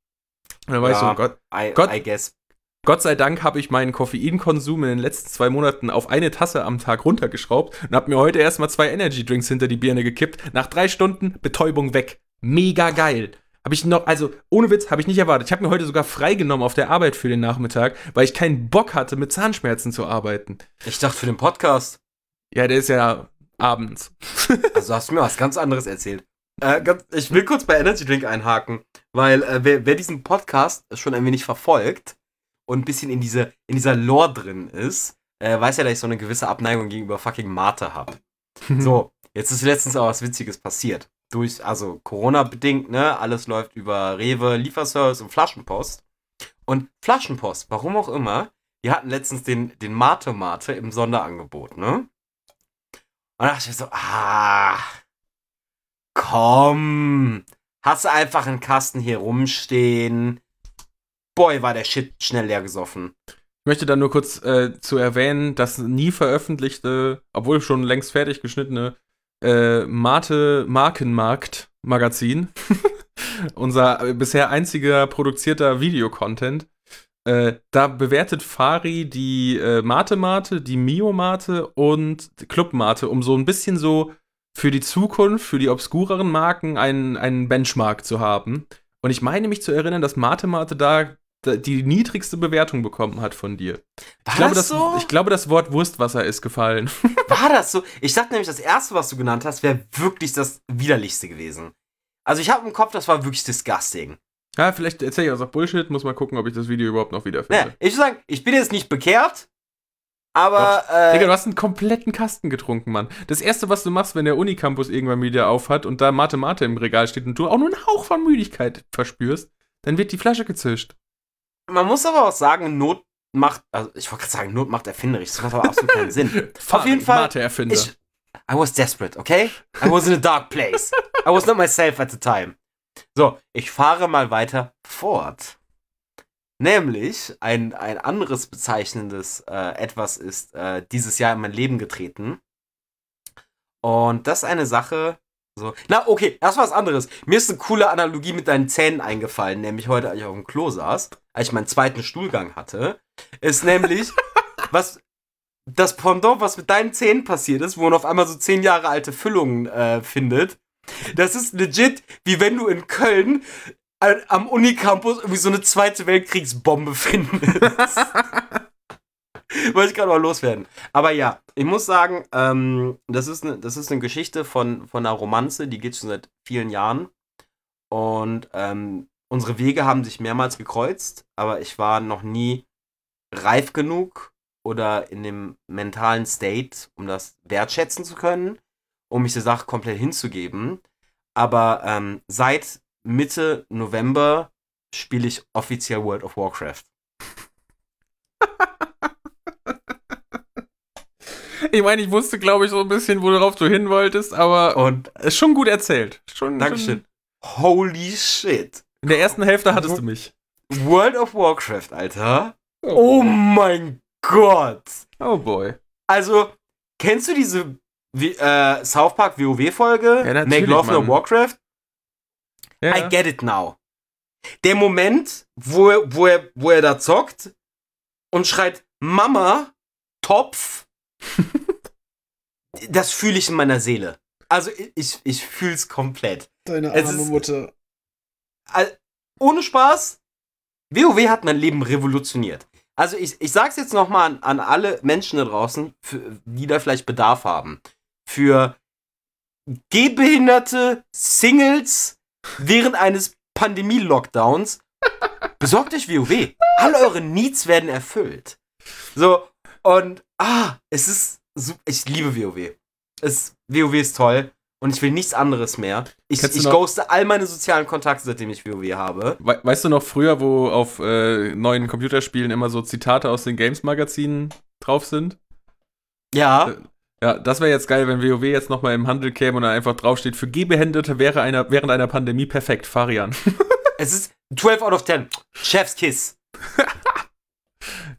Und dann weißt Ja. du, Gott, I, Gott- I guess. Gott sei Dank habe ich meinen Koffeinkonsum in den letzten zwei Monaten auf eine Tasse am Tag runtergeschraubt und habe mir heute erstmal zwei Energy Drinks hinter die Birne gekippt. Nach drei Stunden Betäubung weg. Mega geil. Habe ich noch, also ohne Witz, habe ich nicht erwartet. Ich habe mir heute sogar freigenommen auf der Arbeit für den Nachmittag, weil ich keinen Bock hatte, mit Zahnschmerzen zu arbeiten. Ich dachte für den Podcast. Ja, der ist ja abends. Also hast du mir was ganz anderes erzählt. Äh, ganz, ich will kurz bei Energy Drink einhaken, weil äh, wer, wer diesen Podcast schon ein wenig verfolgt und ein bisschen in, diese, in dieser Lore drin ist, äh, weiß ja, dass ich so eine gewisse Abneigung gegenüber fucking Mate habe. So, jetzt ist letztens auch was Witziges passiert. Durch, also Corona-bedingt, ne? Alles läuft über Rewe, Lieferservice und Flaschenpost. Und Flaschenpost, warum auch immer, die hatten letztens den, den Mate-Mate im Sonderangebot, ne? Und da dachte ich so, ah, komm, hast du einfach einen Kasten hier rumstehen. Boy, war der Shit schnell leer gesoffen. Ich möchte dann nur kurz äh, zu erwähnen, das nie veröffentlichte, obwohl schon längst fertig geschnittene äh, Mate Markenmarkt Magazin, unser bisher einziger produzierter Videocontent, äh, da bewertet Fari die äh, Mate Mate, die Mio Mate und Club Mate, um so ein bisschen so für die Zukunft, für die obskureren Marken einen, einen Benchmark zu haben. Und ich meine mich zu erinnern, dass Mate Mate da da die niedrigste Bewertung bekommen hat von dir. War Ich glaube, das das, so? ich glaube, das Wort Wurstwasser ist gefallen. War das so? Ich dachte nämlich, das erste, was du genannt hast, wäre wirklich das widerlichste gewesen. Also ich habe im Kopf, das war wirklich disgusting. ja, vielleicht erzähle ich auch Bullshit, muss mal gucken, ob ich das Video überhaupt noch wiederfinde. Naja, ich würde sagen, ich bin jetzt nicht bekehrt, aber äh, Digga, du hast einen kompletten Kasten getrunken, Mann. Das erste, was du machst, wenn der Unicampus irgendwann wieder aufhat und da Mate Mate im Regal steht und du auch nur einen Hauch von Müdigkeit verspürst, dann wird die Flasche gezischt. Man muss aber auch sagen, Not macht, also ich wollte gerade sagen, Not macht erfinderisch. Das macht aber absolut keinen Sinn. Auf jeden Fall. Ich, I was desperate, okay? I was in a dark place. I was not myself at the time. So, ich fahre mal weiter fort. Nämlich, ein, ein anderes bezeichnendes äh, etwas ist äh, dieses Jahr in mein Leben getreten. Und das ist eine Sache. So. Na, okay, erst was anderes. Mir ist eine coole Analogie mit deinen Zähnen eingefallen, nämlich heute, als ich auf dem Klo saß, als ich meinen zweiten Stuhlgang hatte. Ist nämlich, was das Pendant, was mit deinen Zähnen passiert ist, wo man auf einmal so zehn Jahre alte Füllungen äh, findet. Das ist legit, wie wenn du in Köln äh, am Unicampus irgendwie so eine zweite Weltkriegsbombe findest. Wollte ich gerade mal loswerden. Aber ja, ich muss sagen, ähm, das, ist eine, das ist eine Geschichte von, von einer Romanze, die geht schon seit vielen Jahren. Und ähm, unsere Wege haben sich mehrmals gekreuzt, aber ich war noch nie reif genug oder in dem mentalen State, um das wertschätzen zu können, um mich der Sache komplett hinzugeben. Aber ähm, seit Mitte November spiele ich offiziell World of Warcraft. Ich meine, ich wusste, glaube ich, so ein bisschen, worauf du hin wolltest, aber Und ist schon gut erzählt. Schon, Dankeschön. Schon, Holy shit. In der ersten Hälfte hattest du mich. World of Warcraft, Alter. Oh mein Gott. Oh boy. Also, kennst du diese wie, äh, South Park WoW-Folge? Ja, natürlich, Make Love No. Warcraft? Ja. I get it now. Der Moment, wo er, wo er, wo er da zockt und schreit, Mama, Topf, das fühle ich in meiner Seele. Also ich, ich fühle es komplett. Deine Es arme ist- Mutter. Al- ohne Spaß, WoW hat mein Leben revolutioniert. Also ich, ich sag's jetzt nochmal an, an alle Menschen da draußen, für, die da vielleicht Bedarf haben. Für gehbehinderte Singles während eines Pandemie-Lockdowns, besorgt euch WoW. All eure Needs werden erfüllt. So, und ah, es ist, ich liebe WoW. Es, WoW ist toll. Und ich will nichts anderes mehr. Ich, ich ghoste all meine sozialen Kontakte, seitdem ich WoW habe. We weißt du noch früher, wo auf äh, neuen Computerspielen immer so Zitate aus den Games-Magazinen drauf sind? Ja. Ja, das wäre jetzt geil, wenn WoW jetzt nochmal im Handel käme und da einfach draufsteht, für Gehbehinderte wäre einer, während einer Pandemie perfekt, Farian. Es ist 12 out of 10. Chef's Kiss.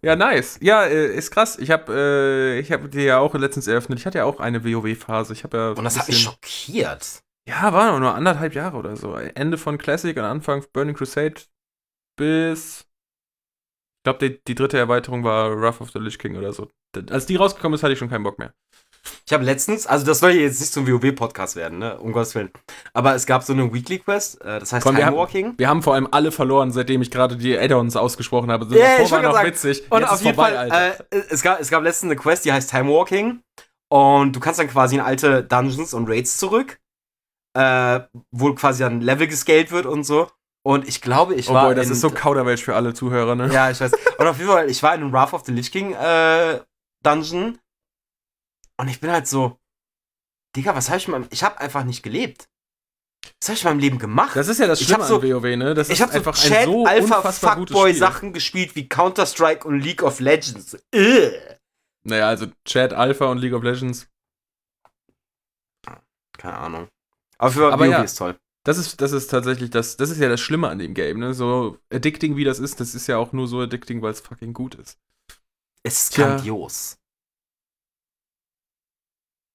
ja, nice. Ja, äh, ist krass. Ich habe äh, ich hab dir ja auch letztens eröffnet. Ich hatte ja auch eine WoW-Phase. Ich habe ja. Und das hat mich schockiert. Ja, waren nur anderthalb Jahre oder so. Ende von Classic und Anfang Burning Crusade bis. Ich glaube, die, die dritte Erweiterung war Wrath of the Lich King oder so. Als die rausgekommen ist, hatte ich schon keinen Bock mehr. Ich habe letztens, also das soll jetzt nicht ein WoW-Podcast werden, ne? Um Gottes Willen. Aber es gab so eine Weekly Quest, äh, das heißt Komm, wir Time haben- Walking. Wir haben vor allem alle verloren, seitdem ich gerade die Add-ons ausgesprochen habe. Davor ich war noch gerade witzig. Und Jetzt auf jeden vorbei, Fall, Alter. äh, es, gab, es gab letztens eine Quest, die heißt Time Walking. Und du kannst dann quasi in alte Dungeons und Raids zurück, äh, wo quasi dann Level gescaled wird und so. Und ich glaube, ich oh war boy, das in, ist so Kauderwelsch für alle Zuhörer, ne? Ja, ich weiß. Und auf jeden Fall, ich war in einem Wrath of the Lich King äh, Dungeon. Und ich bin halt so, Digga, was habe ich meinem, ich habe einfach nicht gelebt. Was habe ich in meinem Leben gemacht? Das ist ja das Schlimme so- an WoW, ne? Das ich habe so einfach Chat, ein so Alpha, Fuckboy. Sachen gespielt wie Counter-Strike und League of Legends. Ugh. Naja, also Chat, Alpha und League of Legends. Keine Ahnung. Aber für Aber WoW ja. ist toll. Das ist, das ist tatsächlich das, das ist ja das Schlimme an dem Game, ne? So addicting wie das ist, das ist ja auch nur so addicting, weil es fucking gut ist. Es ist Tja. grandios.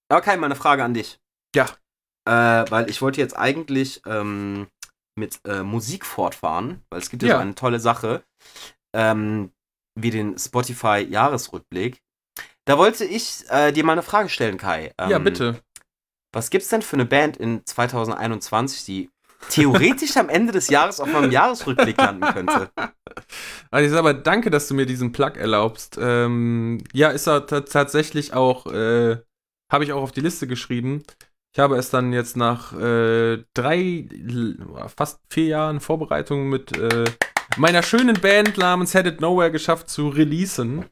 Kai, meine Frage an dich. Ja. Äh, weil ich wollte jetzt eigentlich ähm, mit äh, Musik fortfahren, weil es gibt ja, Ja. so eine tolle Sache, ähm, wie den Spotify-Jahresrückblick. Da wollte ich äh, dir mal eine Frage stellen, Kai. Ähm, ja, bitte. Was gibt's denn für eine Band in 2021, die theoretisch am Ende des Jahres auf meinem Jahresrückblick landen könnte? Also ich sage aber danke, dass du mir diesen Plug erlaubst. Ähm, ja, ist er ta- tatsächlich auch, äh, habe ich auch auf die Liste geschrieben. Ich habe es dann jetzt nach äh, drei, fast vier Jahren Vorbereitung mit äh, meiner schönen Band namens Headed Nowhere geschafft zu releasen.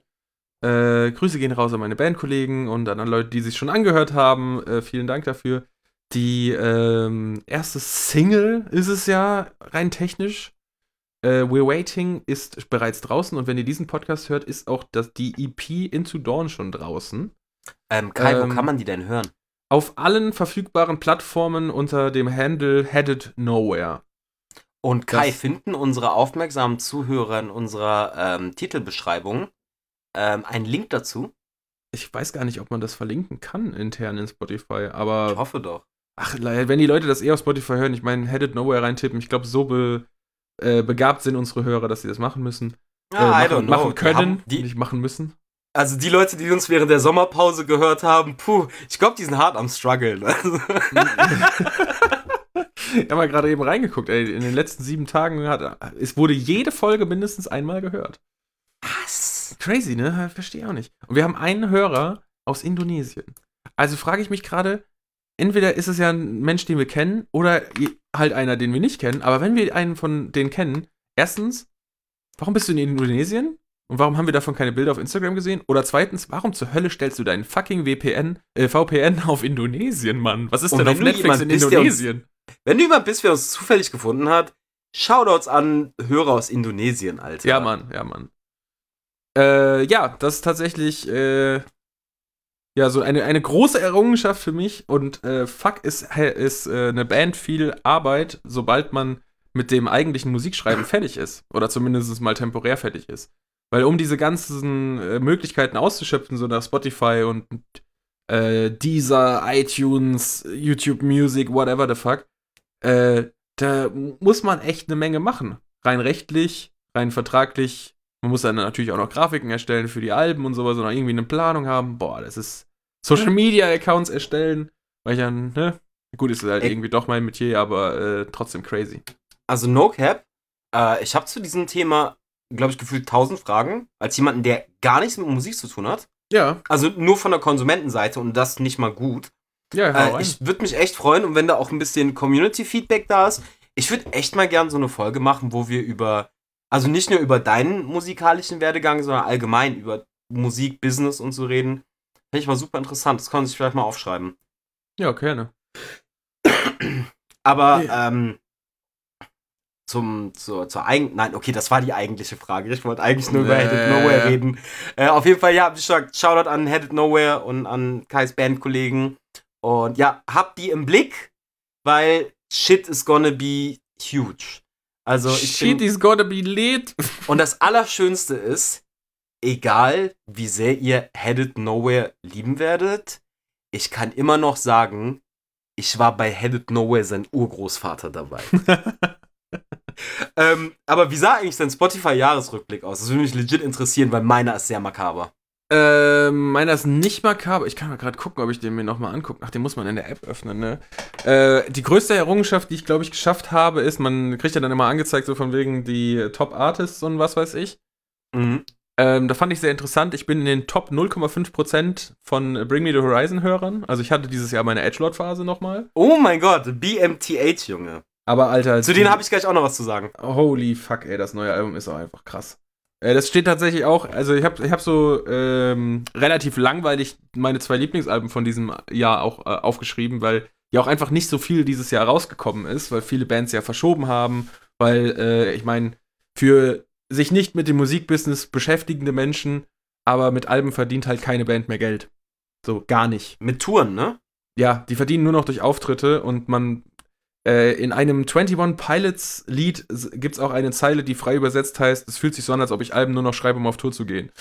Äh, Grüße gehen raus an meine Bandkollegen und an alle Leute, die sich schon angehört haben. Äh, vielen Dank dafür. Die ähm, erste Single ist es ja rein technisch. Äh, We're Waiting ist bereits draußen und wenn ihr diesen Podcast hört, ist auch das, die EP Into Dawn schon draußen. Ähm, Kai, wo Ähm, kann man die denn hören? Auf allen verfügbaren Plattformen unter dem Handle Headed Nowhere. Und Kai, das- finden unsere aufmerksamen Zuhörer in unserer ähm, Titelbeschreibung ähm, einen Link dazu? Ich weiß gar nicht, ob man das verlinken kann intern in Spotify, aber Ich hoffe doch. ach, wenn die Leute das eh auf Spotify hören, ich meine, Headed Nowhere reintippen, ich glaube, so be, äh, begabt sind unsere Hörer, dass sie das machen müssen. äh, Ah, I machen, don't know. machen Die können, haben- die, nicht machen müssen. Also die Leute, die uns während der Sommerpause gehört haben, puh, ich glaube, die sind hart am struggeln. Also, Ich habe mal gerade eben reingeguckt, ey, in den letzten sieben Tagen hat, es wurde jede Folge mindestens einmal gehört. was? Crazy, ne? Verstehe auch nicht. Und wir haben einen Hörer aus Indonesien. Also frage ich mich gerade, entweder ist es ja ein Mensch, den wir kennen, oder halt einer, den wir nicht kennen. Aber wenn wir einen von denen kennen, erstens, warum bist du in Indonesien? Und warum haben wir davon keine Bilder auf Instagram gesehen? Oder zweitens, warum zur Hölle stellst du deinen fucking VPN, äh, VPN auf Indonesien, Mann? Was ist Und denn auf Netflix in der uns- Indonesien? Wenn du jemand bist, der uns zufällig gefunden hat, Shoutouts an Hörer aus Indonesien, Alter. Ja, Mann, ja, Mann. Äh, ja, das ist tatsächlich, äh, ja, so eine, eine große Errungenschaft für mich und äh, fuck ist, ist äh, eine Band viel Arbeit, sobald man mit dem eigentlichen Musikschreiben fertig ist. Oder zumindest mal temporär fertig ist. Weil um diese ganzen äh, Möglichkeiten auszuschöpfen, so nach Spotify und äh, Deezer, iTunes, YouTube Music, whatever the fuck, äh, da muss man echt eine Menge machen. Rein rechtlich, rein vertraglich. Man muss dann natürlich auch noch Grafiken erstellen für die Alben und sowas und auch irgendwie eine Planung haben. Boah, das ist Social Media Accounts erstellen. Weil ich dann, ne? Gut, ist halt Ey. irgendwie doch mein Metier, aber äh, trotzdem crazy. Also No Cap, äh, ich habe zu diesem Thema, glaube ich, gefühlt 1000 Fragen, als jemanden, der gar nichts mit Musik zu tun hat. Ja, Also nur von der Konsumentenseite und das nicht mal gut. ja, Äh, ich würde mich echt freuen und wenn da auch ein bisschen Community-Feedback da ist. Ich würde echt mal gern so eine Folge machen, wo wir über, also nicht nur über deinen musikalischen Werdegang, sondern allgemein über Musik, Business und so reden. Finde ich mal super interessant. Das kann man sich vielleicht mal aufschreiben. ja, gerne. Aber Ja. ähm, zum, zur, zur eigentlichen, nein, okay, das war die eigentliche Frage. Ich wollte eigentlich nur über. Headed Nowhere reden. Äh, auf jeden Fall, ja, wie gesagt, Shoutout an Headed Nowhere und an Kais Bandkollegen. Und ja, habt die im Blick, weil shit is gonna be huge. Also ich Shit bin, is gonna be lit. und das Allerschönste ist, egal wie sehr ihr Headed Nowhere lieben werdet, ich kann immer noch sagen, ich war bei Headed Nowhere sein Urgroßvater dabei. ähm, aber wie sah eigentlich dein Spotify-Jahresrückblick aus? Das würde mich legit interessieren, weil meiner ist sehr makaber. Ähm, meiner ist nicht makaber. Ich kann mal gerade gucken, ob ich den mir nochmal angucke. Ach, den muss man in der App öffnen, ne? Äh, die größte Errungenschaft, die ich, glaube ich, geschafft habe, ist, man kriegt ja dann immer angezeigt, so von wegen die Top Artists und was weiß ich. Mhm. Ähm, da fand ich sehr interessant. Ich bin in den Top 0,5% von Bring Me the Horizon Hörern. Also ich hatte dieses Jahr meine Edgelord-Phase nochmal. Oh mein Gott, BMTH, Junge. Aber Alter, Zu denen habe ich gleich auch noch was zu sagen. Holy fuck, ey, das neue Album ist auch einfach krass. Äh, das steht tatsächlich auch, also ich habe ich hab so ähm, relativ langweilig meine zwei Lieblingsalben von diesem Jahr auch äh, aufgeschrieben, weil ja auch einfach nicht so viel dieses Jahr rausgekommen ist, weil viele Bands ja verschoben haben, weil äh, ich meine, für sich nicht mit dem Musikbusiness beschäftigende Menschen, aber mit Alben verdient halt keine Band mehr Geld. So, gar nicht. Mit Touren, ne? Ja, die verdienen nur noch durch Auftritte und man in einem 21 Pilots Lied gibt es auch eine Zeile, die frei übersetzt heißt, es fühlt sich so an, als ob ich Alben nur noch schreibe, um auf Tour zu gehen.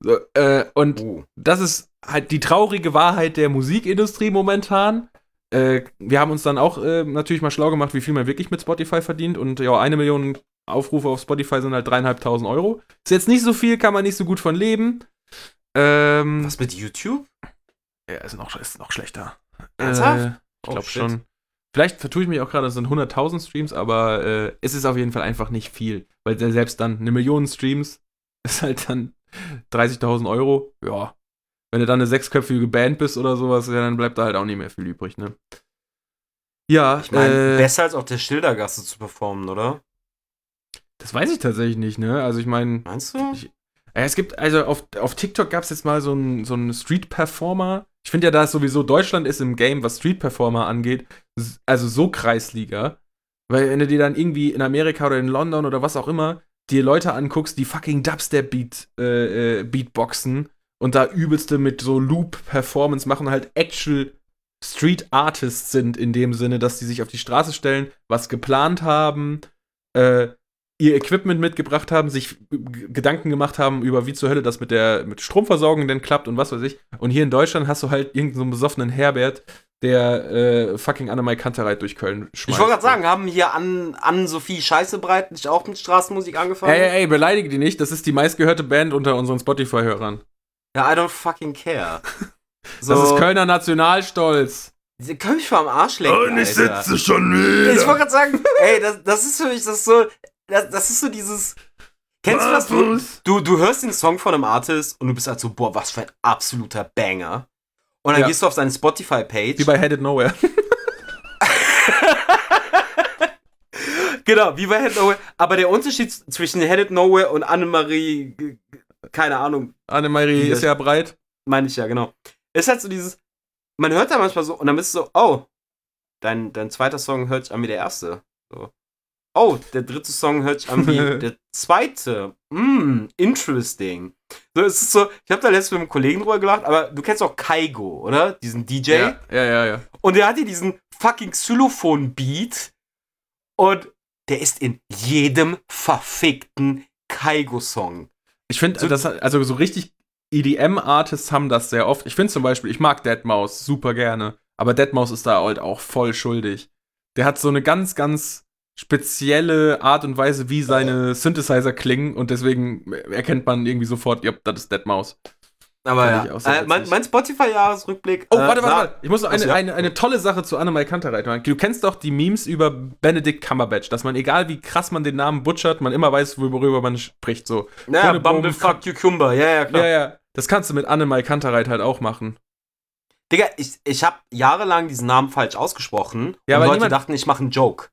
So, äh, und Oh. das ist halt die traurige Wahrheit der Musikindustrie momentan. äh, wir haben uns dann auch äh, natürlich mal schlau gemacht, wie viel man wirklich mit Spotify verdient. Und ja, eine Million Aufrufe auf Spotify sind halt dreieinhalbtausend Euro. Ist jetzt nicht so viel, kann man nicht so gut von leben. Ähm, Was mit YouTube? Ja, ist noch, ist noch schlechter. Ernsthaft? Äh, ich Oh, glaube shit. schon. Vielleicht vertue ich mich auch gerade, es sind 100.000 Streams, aber äh, es ist auf jeden Fall einfach nicht viel. Weil se- selbst dann eine Million Streams ist halt dann 30.000 Euro. Ja. Wenn du dann eine sechsköpfige Band bist oder sowas, ja, dann bleibt da halt auch nicht mehr viel übrig, ne? Ja, Ich meine, äh, besser als auf der Schildergasse zu performen, oder? das weiß ich tatsächlich nicht, ne? Also ich meine, Meinst du? Ich- Ja, es gibt, also auf, auf TikTok gab es jetzt mal so einen so einen Street-Performer. Ich finde ja, da ist sowieso Deutschland ist im Game, was Street-Performer angeht, s- also so Kreisliga. Weil wenn du dir dann irgendwie in Amerika oder in London oder was auch immer, dir Leute anguckst, die fucking Dubstep-Beat, äh, äh, Beatboxen und da übelste mit so Loop-Performance machen, halt actual Street-Artists sind in dem Sinne, dass die sich auf die Straße stellen, was geplant haben, äh, ihr Equipment mitgebracht haben, sich Gedanken gemacht haben über wie zur Hölle das mit der mit Stromversorgung denn klappt und was weiß ich. Und hier in Deutschland hast du halt irgendeinen so einen besoffenen Herbert, der äh, fucking Annemai Kantereit durch Köln schmeißt. Ich wollte gerade sagen, haben hier an, an Sophie Scheißebreit nicht auch mit Straßenmusik angefangen? Ey, ey, ey, beleidige die nicht. Das ist die meistgehörte Band unter unseren Spotify-Hörern. Ja, I don't fucking care. So, Das ist Kölner Nationalstolz. Sie können mich mal am Arsch lecken, Alter. schon Ich wollte gerade sagen, ey, das, das ist für mich das so, das, das ist so dieses. Kennst du das? Du, du, du hörst den Song von einem Artist und du bist halt so, boah, was für ein absoluter Banger. Und dann Ja. gehst du auf seine Spotify-Page. Wie bei Headed Nowhere. Genau, wie bei Headed Nowhere. Aber der Unterschied zwischen Headed Nowhere und Annemarie, keine Ahnung, Annemarie ist ja breit. meine ich ja, genau. Ist halt so dieses, man hört da manchmal so und dann bist du so, oh, dein, dein zweiter Song hört sich an wie der erste. So. Oh, der dritte Song hört sich an wie der zweite. Mm, interesting. So, es ist so, ich habe da letztens mit einem Kollegen drüber gelacht, aber du kennst auch Kaigo, oder? Diesen DJ. Ja, ja, ja. ja. Und der hat hier diesen fucking Xylophon-Beat. Und der ist in jedem verfickten Kaigo-Song. Ich finde, So- das also so richtig EDM-Artists haben das sehr oft. Ich finde zum Beispiel, ich mag Deadmau5 super gerne, aber Deadmau5 ist da halt auch voll schuldig. Der hat so eine ganz, ganz spezielle Art und Weise, wie seine Synthesizer klingen und deswegen erkennt man irgendwie sofort, ja, das ist Deadmau5. Aber ja, äh, mein, mein Spotify-Jahresrückblick. Oh, äh, warte, warte, warte. Ich muss noch eine, ja? eine, eine tolle Sache zu Annemai Kantereit machen. Du kennst doch die Memes über Benedict Cumberbatch, dass man, egal wie krass man den Namen butchert, man immer weiß, worüber man spricht. So. Ohne Bumblefuck Cucumber, ja, ja, klar. Ja, ja. Das kannst du mit Annemai Kantereit halt auch machen. Digga, ich, ich habe jahrelang diesen Namen falsch ausgesprochen Ja, und Leute niemand- dachten, ich mache einen Joke.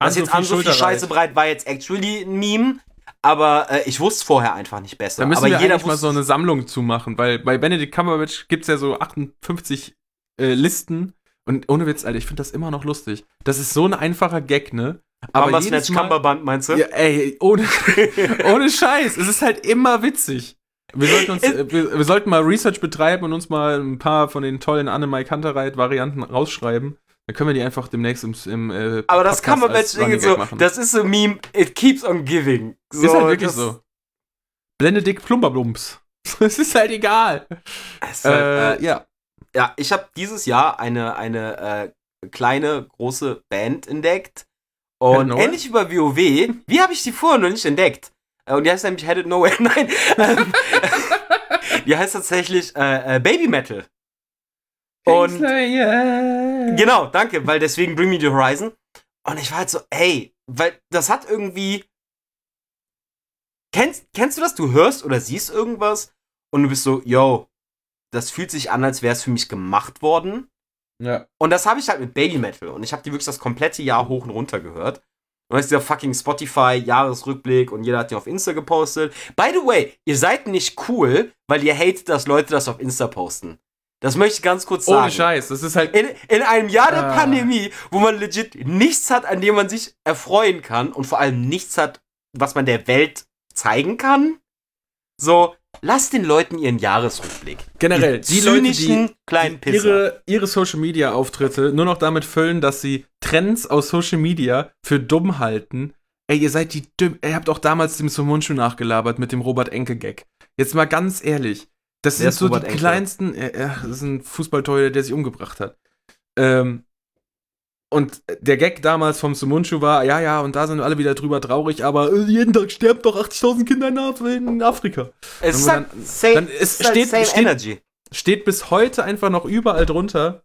Was jetzt an so viel Scheiße breit war jetzt actually ein Meme, aber äh, ich wusste vorher einfach nicht besser. Da müssen aber wir jeder mal so eine Sammlung zu machen, weil bei Benedict Cumberbatch gibt es ja so 58 äh, Listen und ohne Witz, Alter, ich finde das immer noch lustig. Das ist so ein einfacher Gag, ne? Aber Mama jedes Mal, Cumberband, meinst du? ja, ey, ohne, ohne Scheiß, es ist halt immer witzig. Wir sollten, uns, äh, wir, wir sollten mal Research betreiben und uns mal ein paar von den tollen Annemai Kantereit-Varianten rausschreiben. Dann können wir die einfach demnächst im, im äh, aber das Podcast als Cumberbatch-Ding so, machen. das ist so ein Meme, it keeps on giving. So, ist halt wirklich so. Benedikt Plumberblums. Es ist halt egal. ist halt, Äh, ja. ja, ich habe dieses Jahr eine, eine äh, kleine, große Band entdeckt. Und ähnlich wie bei WoW, wie habe ich die vorher noch nicht entdeckt? Äh, Und die heißt nämlich Headed Nowhere. Nein. Die heißt tatsächlich äh, äh, Baby Metal. Und genau, danke, weil deswegen Bring Me the Horizon. Und ich war halt so, ey, weil das hat irgendwie. Kennst, kennst du das? Du hörst oder siehst irgendwas und du bist so, yo, das fühlt sich an, als wäre es für mich gemacht worden. Ja. Und das habe ich halt mit Baby Metal. Und ich habe die wirklich das komplette Jahr hoch und runter gehört. Und das ist dieser fucking Spotify-Jahresrückblick und jeder hat den auf Insta gepostet. By the way, ihr seid nicht cool, weil ihr hatet, dass Leute das auf Insta posten. Das möchte ich ganz kurz sagen. Ohne Scheiß, das ist halt. In, in einem Jahr der Ah. Pandemie, wo man legit nichts hat, an dem man sich erfreuen kann und vor allem nichts hat, was man der Welt zeigen kann, so, lasst den Leuten ihren Jahresrückblick. Generell, die Leute, die zynischen kleinen Pisser. ihre, ihre Social Media Auftritte nur noch damit füllen, dass sie Trends aus Social Media für dumm halten. Ey, ihr seid die dümm. Ihr habt auch damals dem Sumunchu nachgelabert mit dem Robert Enke Gag. Jetzt mal ganz ehrlich, das Wer sind ist so Robert die Enke? kleinsten. Äh, äh, das ist ein Fußballtorhüter, der sich umgebracht hat. Ähm, und der Gag damals vom Sumunchu war, ja, ja, und da sind alle wieder drüber traurig, aber äh, jeden Tag sterben doch 80.000 Kinder in, Af in Afrika. Es ist dann- same, dann es steht- same steht- Energy. Steht bis heute einfach noch überall drunter,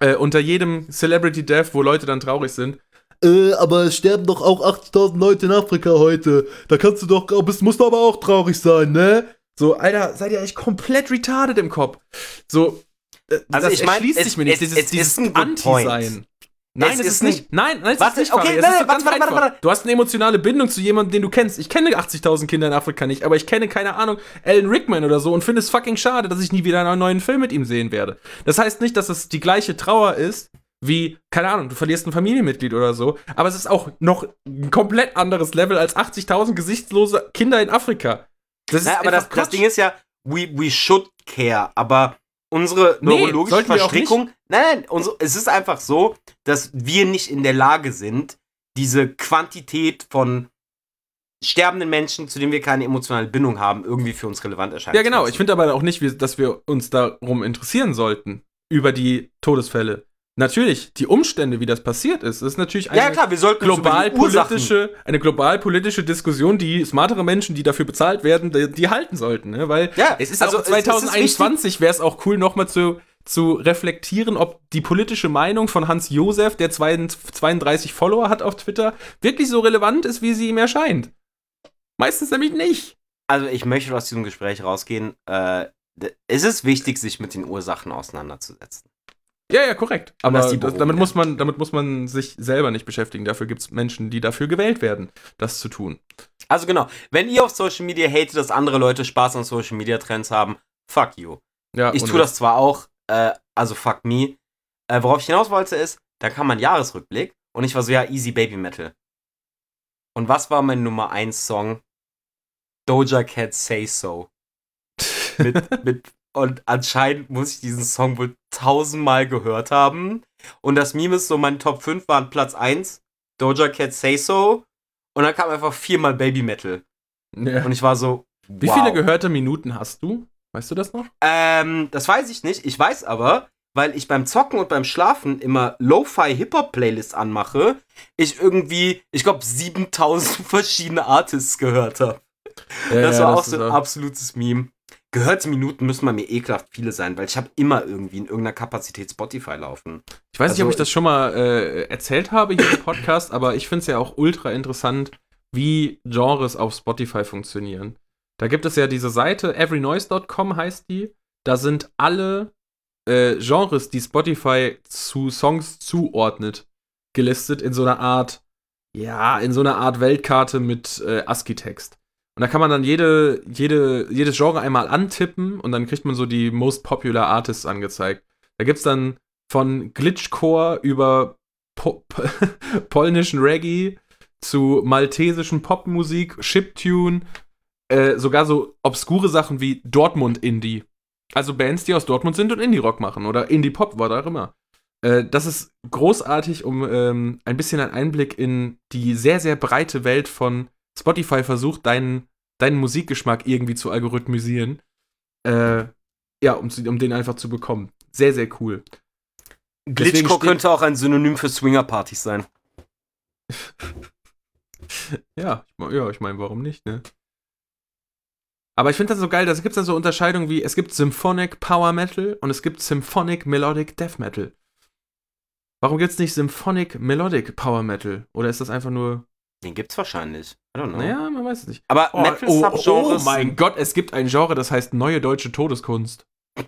äh, unter jedem Celebrity Death, wo Leute dann traurig sind. Äh, aber es sterben doch auch 80.000 Leute in Afrika heute. Da kannst du doch, bist, musst du aber auch traurig sein, ne? So, Alter, seid ihr echt komplett retarded im Kopf. So, äh, Also das ich mein, erschließt es- sich mir nicht, es- dieses, es dieses. Anti-Sein. Nein, Es es, ist ist nicht. Nein, nein, es Warte, ist nicht. okay, nein, nein, warte, warte, einfach. warte. Du hast eine emotionale Bindung zu jemandem, den du kennst. Ich kenne 80.000 Kinder in Afrika nicht, aber ich kenne, keine Ahnung, Alan Rickman oder so und finde es fucking schade, dass ich nie wieder einen neuen Film mit ihm sehen werde. Das heißt nicht, dass es die gleiche Trauer ist, wie, keine Ahnung, du verlierst ein Familienmitglied oder so, aber es ist auch noch ein komplett anderes Level als 80.000 gesichtslose Kinder in Afrika. Das Naja, aber das, das. Ding ist ja, we, we should care, aber unsere Nee, neurologische Verstrickung, nein, nein, es ist einfach so, dass wir nicht in der Lage sind, diese Quantität von sterbenden Menschen, zu denen wir keine emotionale Bindung haben, irgendwie für uns relevant erscheinen. Ja, genau. Ich finde aber auch nicht, dass wir uns darum interessieren sollten, über die Todesfälle. Natürlich, die Umstände, wie das passiert ist, ist natürlich eine ja, klar, globalpolitische, eine globalpolitische Diskussion, die smartere Menschen, die dafür bezahlt werden, die, die halten sollten. Ne? Weil Ja, es ist also auch es- es ist 2021 wäre es auch cool, nochmal zu, zu reflektieren, ob die politische Meinung von Hans Josef, der 32 Follower hat auf Twitter, wirklich so relevant ist, wie sie ihm erscheint. Meistens nämlich nicht. Also ich möchte aus diesem Gespräch rausgehen. Äh, es ist wichtig, sich mit den Ursachen auseinanderzusetzen. Ja, ja, korrekt. Aber das, damit, werden. muss man, damit muss man sich selber nicht beschäftigen. Dafür gibt es Menschen, die dafür gewählt werden, das zu tun. Also genau, wenn ihr auf Social Media hatet, dass andere Leute Spaß an Social Media Trends haben, fuck you. Ja, Ich tue das zwar auch, äh, also fuck me. Äh, worauf ich hinaus wollte ist, da kam mein Jahresrückblick und ich war so, ja, easy Baby Metal. Und was war mein Nummer 1 Song? Doja Cat Say So. Mit, mit, und anscheinend muss ich diesen Song wohl tausendmal gehört haben. Und das Meme ist so, mein Top 5 waren Platz 1, Doja Cat Say So. Und dann kam einfach viermal Baby Metal. Ja. Und ich war so, Wie wow. viele gehörte Minuten hast du? Weißt du das noch? Ähm, das weiß ich nicht. Ich weiß aber, weil ich beim Zocken und beim Schlafen immer Lo-Fi Hip-Hop-Playlists anmache, ich irgendwie, ich glaube, 7000 verschiedene Artists gehört habe. das war auch so ein absolutes Meme. Gehörte Minuten müssen bei mir ekelhaft viele sein, weil ich habe immer irgendwie in irgendeiner Kapazität Spotify laufen. Ich weiß nicht, also- ob ich das schon mal äh, erzählt habe hier im Podcast, aber ich finde es ja auch ultra interessant, wie Genres auf Spotify funktionieren. Da gibt es ja diese Seite, everynoise.com heißt die. Da sind alle äh, Genres, die Spotify zu Songs zuordnet, gelistet in so einer Art, ja, in so einer Art Weltkarte mit äh, ASCII-Text. Und da kann man dann jede, jede, jedes Genre einmal antippen und dann kriegt man so die most popular Artists angezeigt. Da gibt es dann von Glitchcore über po polnischen Reggae zu maltesischen Popmusik, Chiptune, äh, sogar so obskure Sachen wie Dortmund-Indie. Also Bands, die aus Dortmund sind und Indie-Rock machen oder Indie-Pop, was auch immer. Äh, das ist großartig, um ähm, ein bisschen einen Einblick in die sehr, sehr breite Welt von Spotify versucht, deinen, deinen Musikgeschmack irgendwie zu algorithmisieren. Äh, ja, um, um den einfach zu bekommen. Sehr, sehr cool. Glitchcore könnte auch ein Synonym für Swinger-Partys sein. Ja, ja, ich meine, warum nicht, ne? Aber ich finde das so geil, da gibt es dann so Unterscheidungen wie, es gibt Symphonic Power Metal und es gibt Symphonic Melodic Death Metal. Warum gibt es nicht Symphonic Melodic Power Metal? Oder ist das einfach nur, Den gibt's wahrscheinlich. I don't know. naja, man weiß es nicht. Aber Oh, oh, oh Metal-Subgenres. mein Gott, es gibt ein Genre, das heißt Neue Deutsche Todeskunst.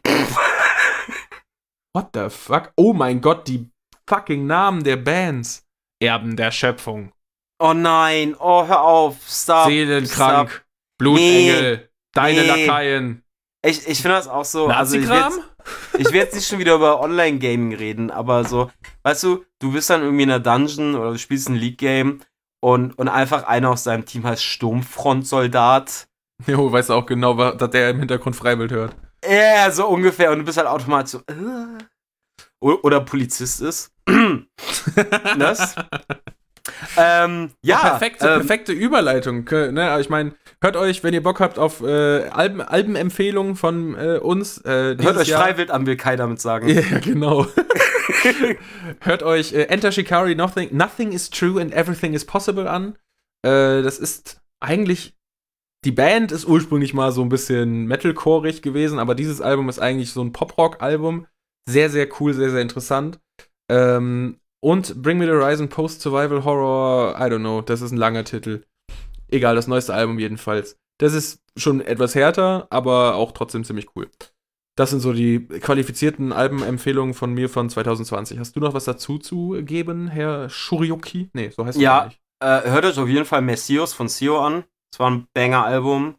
What the fuck? Oh mein Gott, die fucking Namen der Bands. Erben der Schöpfung. Oh nein, oh, hör auf. Stop. Seelenkrank. Stop. Blutengel. Deine Nee. Lakaien. Ich, ich finde das auch so. Also Nazi-Kram? jetzt, ich will jetzt nicht schon wieder über Online-Gaming reden, aber so, weißt du, du bist dann irgendwie in einer Dungeon oder du spielst ein League-Game und, und einfach einer aus deinem Team heißt Sturmfrontsoldat. jo, weißt du auch genau, dass der im Hintergrund Freiwild hört. Ja, so ungefähr. Und du bist halt automatisch so. Äh. Oder Polizist ist. das? Ähm, ja. perfekte, ähm, perfekte Überleitung. Ne? Aber Ich meine, hört euch, wenn ihr Bock habt, auf äh, Alben, Albenempfehlungen von äh, uns. Äh, Hört euch Jahr. Freiwild an, will Kai damit sagen. Ja, genau. Hört euch äh, Enter Shikari Nothing, Nothing is True and Everything is Possible an. Äh, das ist eigentlich. Die Band ist ursprünglich mal so ein bisschen metalcoreig gewesen, aber dieses Album ist eigentlich so ein Pop-Rock-Album. Sehr, sehr cool, sehr, sehr interessant. Ähm, und Bring Me the Horizon Post-Survival Horror, I don't know, das ist ein langer Titel. Egal, das neueste Album jedenfalls. Das ist schon etwas härter, aber auch trotzdem ziemlich cool. Das sind so die qualifizierten Albenempfehlungen von mir von 2020. Hast du noch was dazu zu geben, Herr Shurioki? Nee, so heißt es ja, nicht. Äh, hört euch auf jeden Fall Messios von Sio an. Es war ein Banger-Album.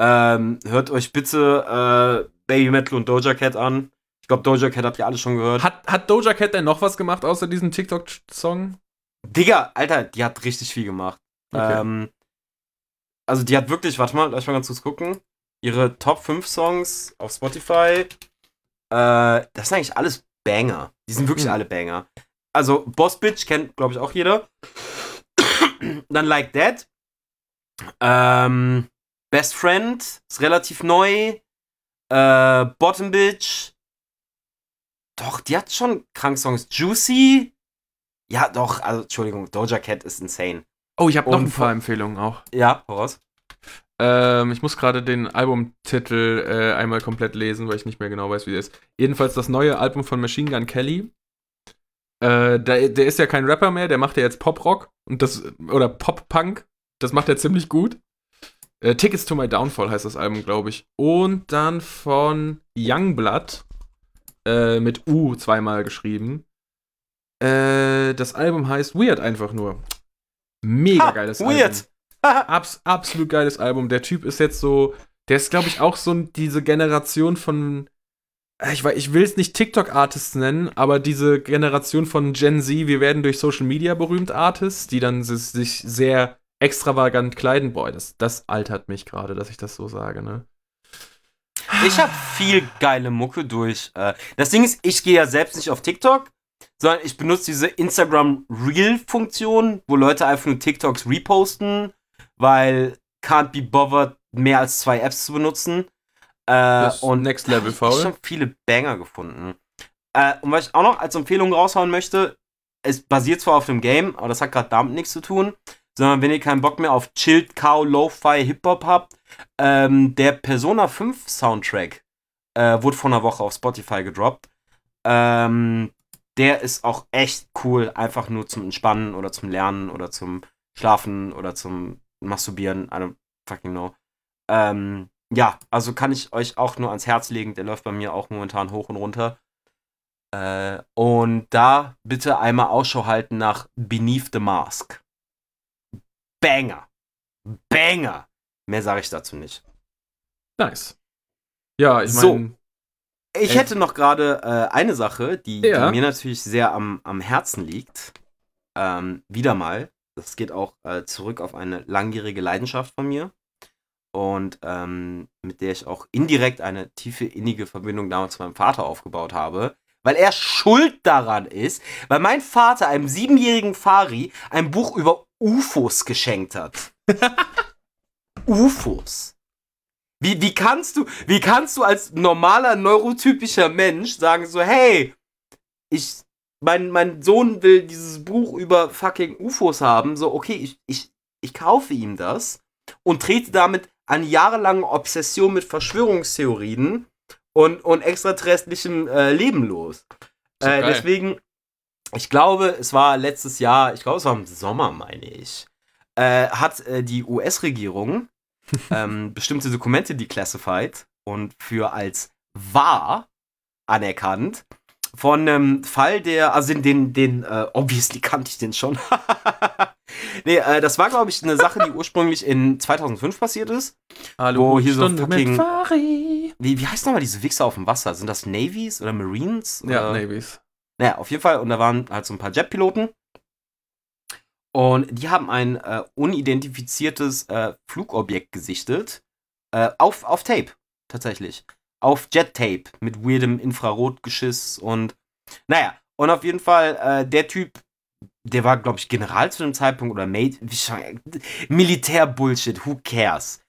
Ähm, hört euch bitte äh, Baby Metal und Doja Cat an. Ich glaube, Doja Cat habt ihr alle schon gehört. Hat, hat Doja Cat denn noch was gemacht außer diesem TikTok-Song? Digga, Alter, die hat richtig viel gemacht. Okay. Ähm, also die hat wirklich, warte mal, lass mal ganz kurz gucken. Ihre Top 5 Songs auf Spotify. Äh, das sind eigentlich alles Banger. Die sind wirklich mhm. alle Banger. Also Boss Bitch kennt, glaube ich, auch jeder. Dann Like That. Ähm, Best Friend ist relativ neu. Äh, Bottom Bitch. Doch, die hat schon krank Songs. Juicy. Ja, doch, also Entschuldigung, Doja Cat ist insane. Oh, ich habe noch ein paar Empfehlungen auch. Ja, voraus. Ähm, ich muss gerade den Albumtitel äh, einmal komplett lesen, weil ich nicht mehr genau weiß, wie der ist. Jedenfalls das neue Album von Machine Gun Kelly. Äh, der, der ist ja kein Rapper mehr, der macht ja jetzt Pop-Rock und das, oder Pop-Punk. Das macht er ziemlich gut. Äh, Tickets to My Downfall heißt das Album, glaube ich. Und dann von Youngblood äh, mit U zweimal geschrieben. Äh, das Album heißt Weird einfach nur. Mega ha, geiles weird. Album. Abs absolut geiles Album. Der Typ ist jetzt so, der ist, glaube ich, auch so diese Generation von, äh, ich, ich will es nicht TikTok-Artists nennen, aber diese Generation von Gen Z, wir werden durch Social Media berühmt Artists, die dann sich sehr extravagant kleiden. Boah, das, das altert mich gerade, dass ich das so sage, ne? Ich habe viel geile Mucke durch. Äh, das Ding ist, ich gehe ja selbst nicht auf TikTok, sondern ich benutze diese Instagram Reel-Funktion, wo Leute einfach nur TikToks reposten, weil can't be bothered, mehr als zwei Apps zu benutzen. Äh, und Next Level Foul. Ich habe schon viele Banger gefunden. Äh, und was ich auch noch als Empfehlung raushauen möchte, es basiert zwar auf einem Game, aber das hat gerade damit nichts zu tun, sondern wenn ihr keinen Bock mehr auf Chilled Cow, Lo-Fi, Hip-Hop habt, ähm, der Persona 5 Soundtrack äh, wurde vor einer Woche auf Spotify gedroppt. Ähm, der ist auch echt cool, einfach nur zum Entspannen oder zum Lernen oder zum Schlafen oder zum Masturbieren. I don't fucking know. Ähm, ja, also kann ich euch auch nur ans Herz legen. Der läuft bei mir auch momentan hoch und runter. Äh, und da bitte einmal Ausschau halten nach Beneath the Mask. Banger. Banger. Mehr sage ich dazu nicht. Nice. Ja, ich meine. So. Ich hätte noch gerade äh, eine Sache, die, ja. die, mir natürlich sehr am, am Herzen liegt. Ähm, wieder mal. Das geht auch äh, zurück auf eine langjährige Leidenschaft von mir. Und ähm, mit der ich auch indirekt eine tiefe, innige Verbindung damals zu meinem Vater aufgebaut habe. Weil er schuld daran ist, weil mein Vater einem siebenjährigen Fari ein Buch über UFOs geschenkt hat. UFOs. Wie, wie, kannst du, wie kannst du als normaler neurotypischer Mensch sagen so, hey, ich, mein, mein Sohn will dieses Buch über fucking UFOs haben, so, okay, ich, ich, ich kaufe ihm das und trete damit eine jahrelange Obsession mit Verschwörungstheorien und, und extraterrestrischem äh, Leben los. Äh, deswegen, ich glaube, es war letztes Jahr, ich glaube, es war im Sommer, meine ich, äh, hat äh, die US-Regierung ähm, bestimmte Dokumente declassified und für als wahr anerkannt von einem Fall, der, also den, den, den äh, obviously kannte ich den schon. nee, äh, das war, glaube ich, eine Sache, die ursprünglich in 2005 passiert ist. Hallo, wo hier Stunde so fucking, wie, wie heißt nochmal diese Wichser auf dem Wasser? Sind das Navies oder Marines? Oder? Ja, Navies. Naja, auf jeden Fall. Und da waren halt so ein paar Jetpiloten. Und die haben ein äh, unidentifiziertes äh, Flugobjekt gesichtet. Äh, auf, auf Tape, tatsächlich. Auf Jet-Tape mit weirdem Infrarotgeschiss und. Naja, und auf jeden Fall, äh, der Typ, der war, glaube ich, General zu dem Zeitpunkt oder Mate. Militär-Bullshit, who cares?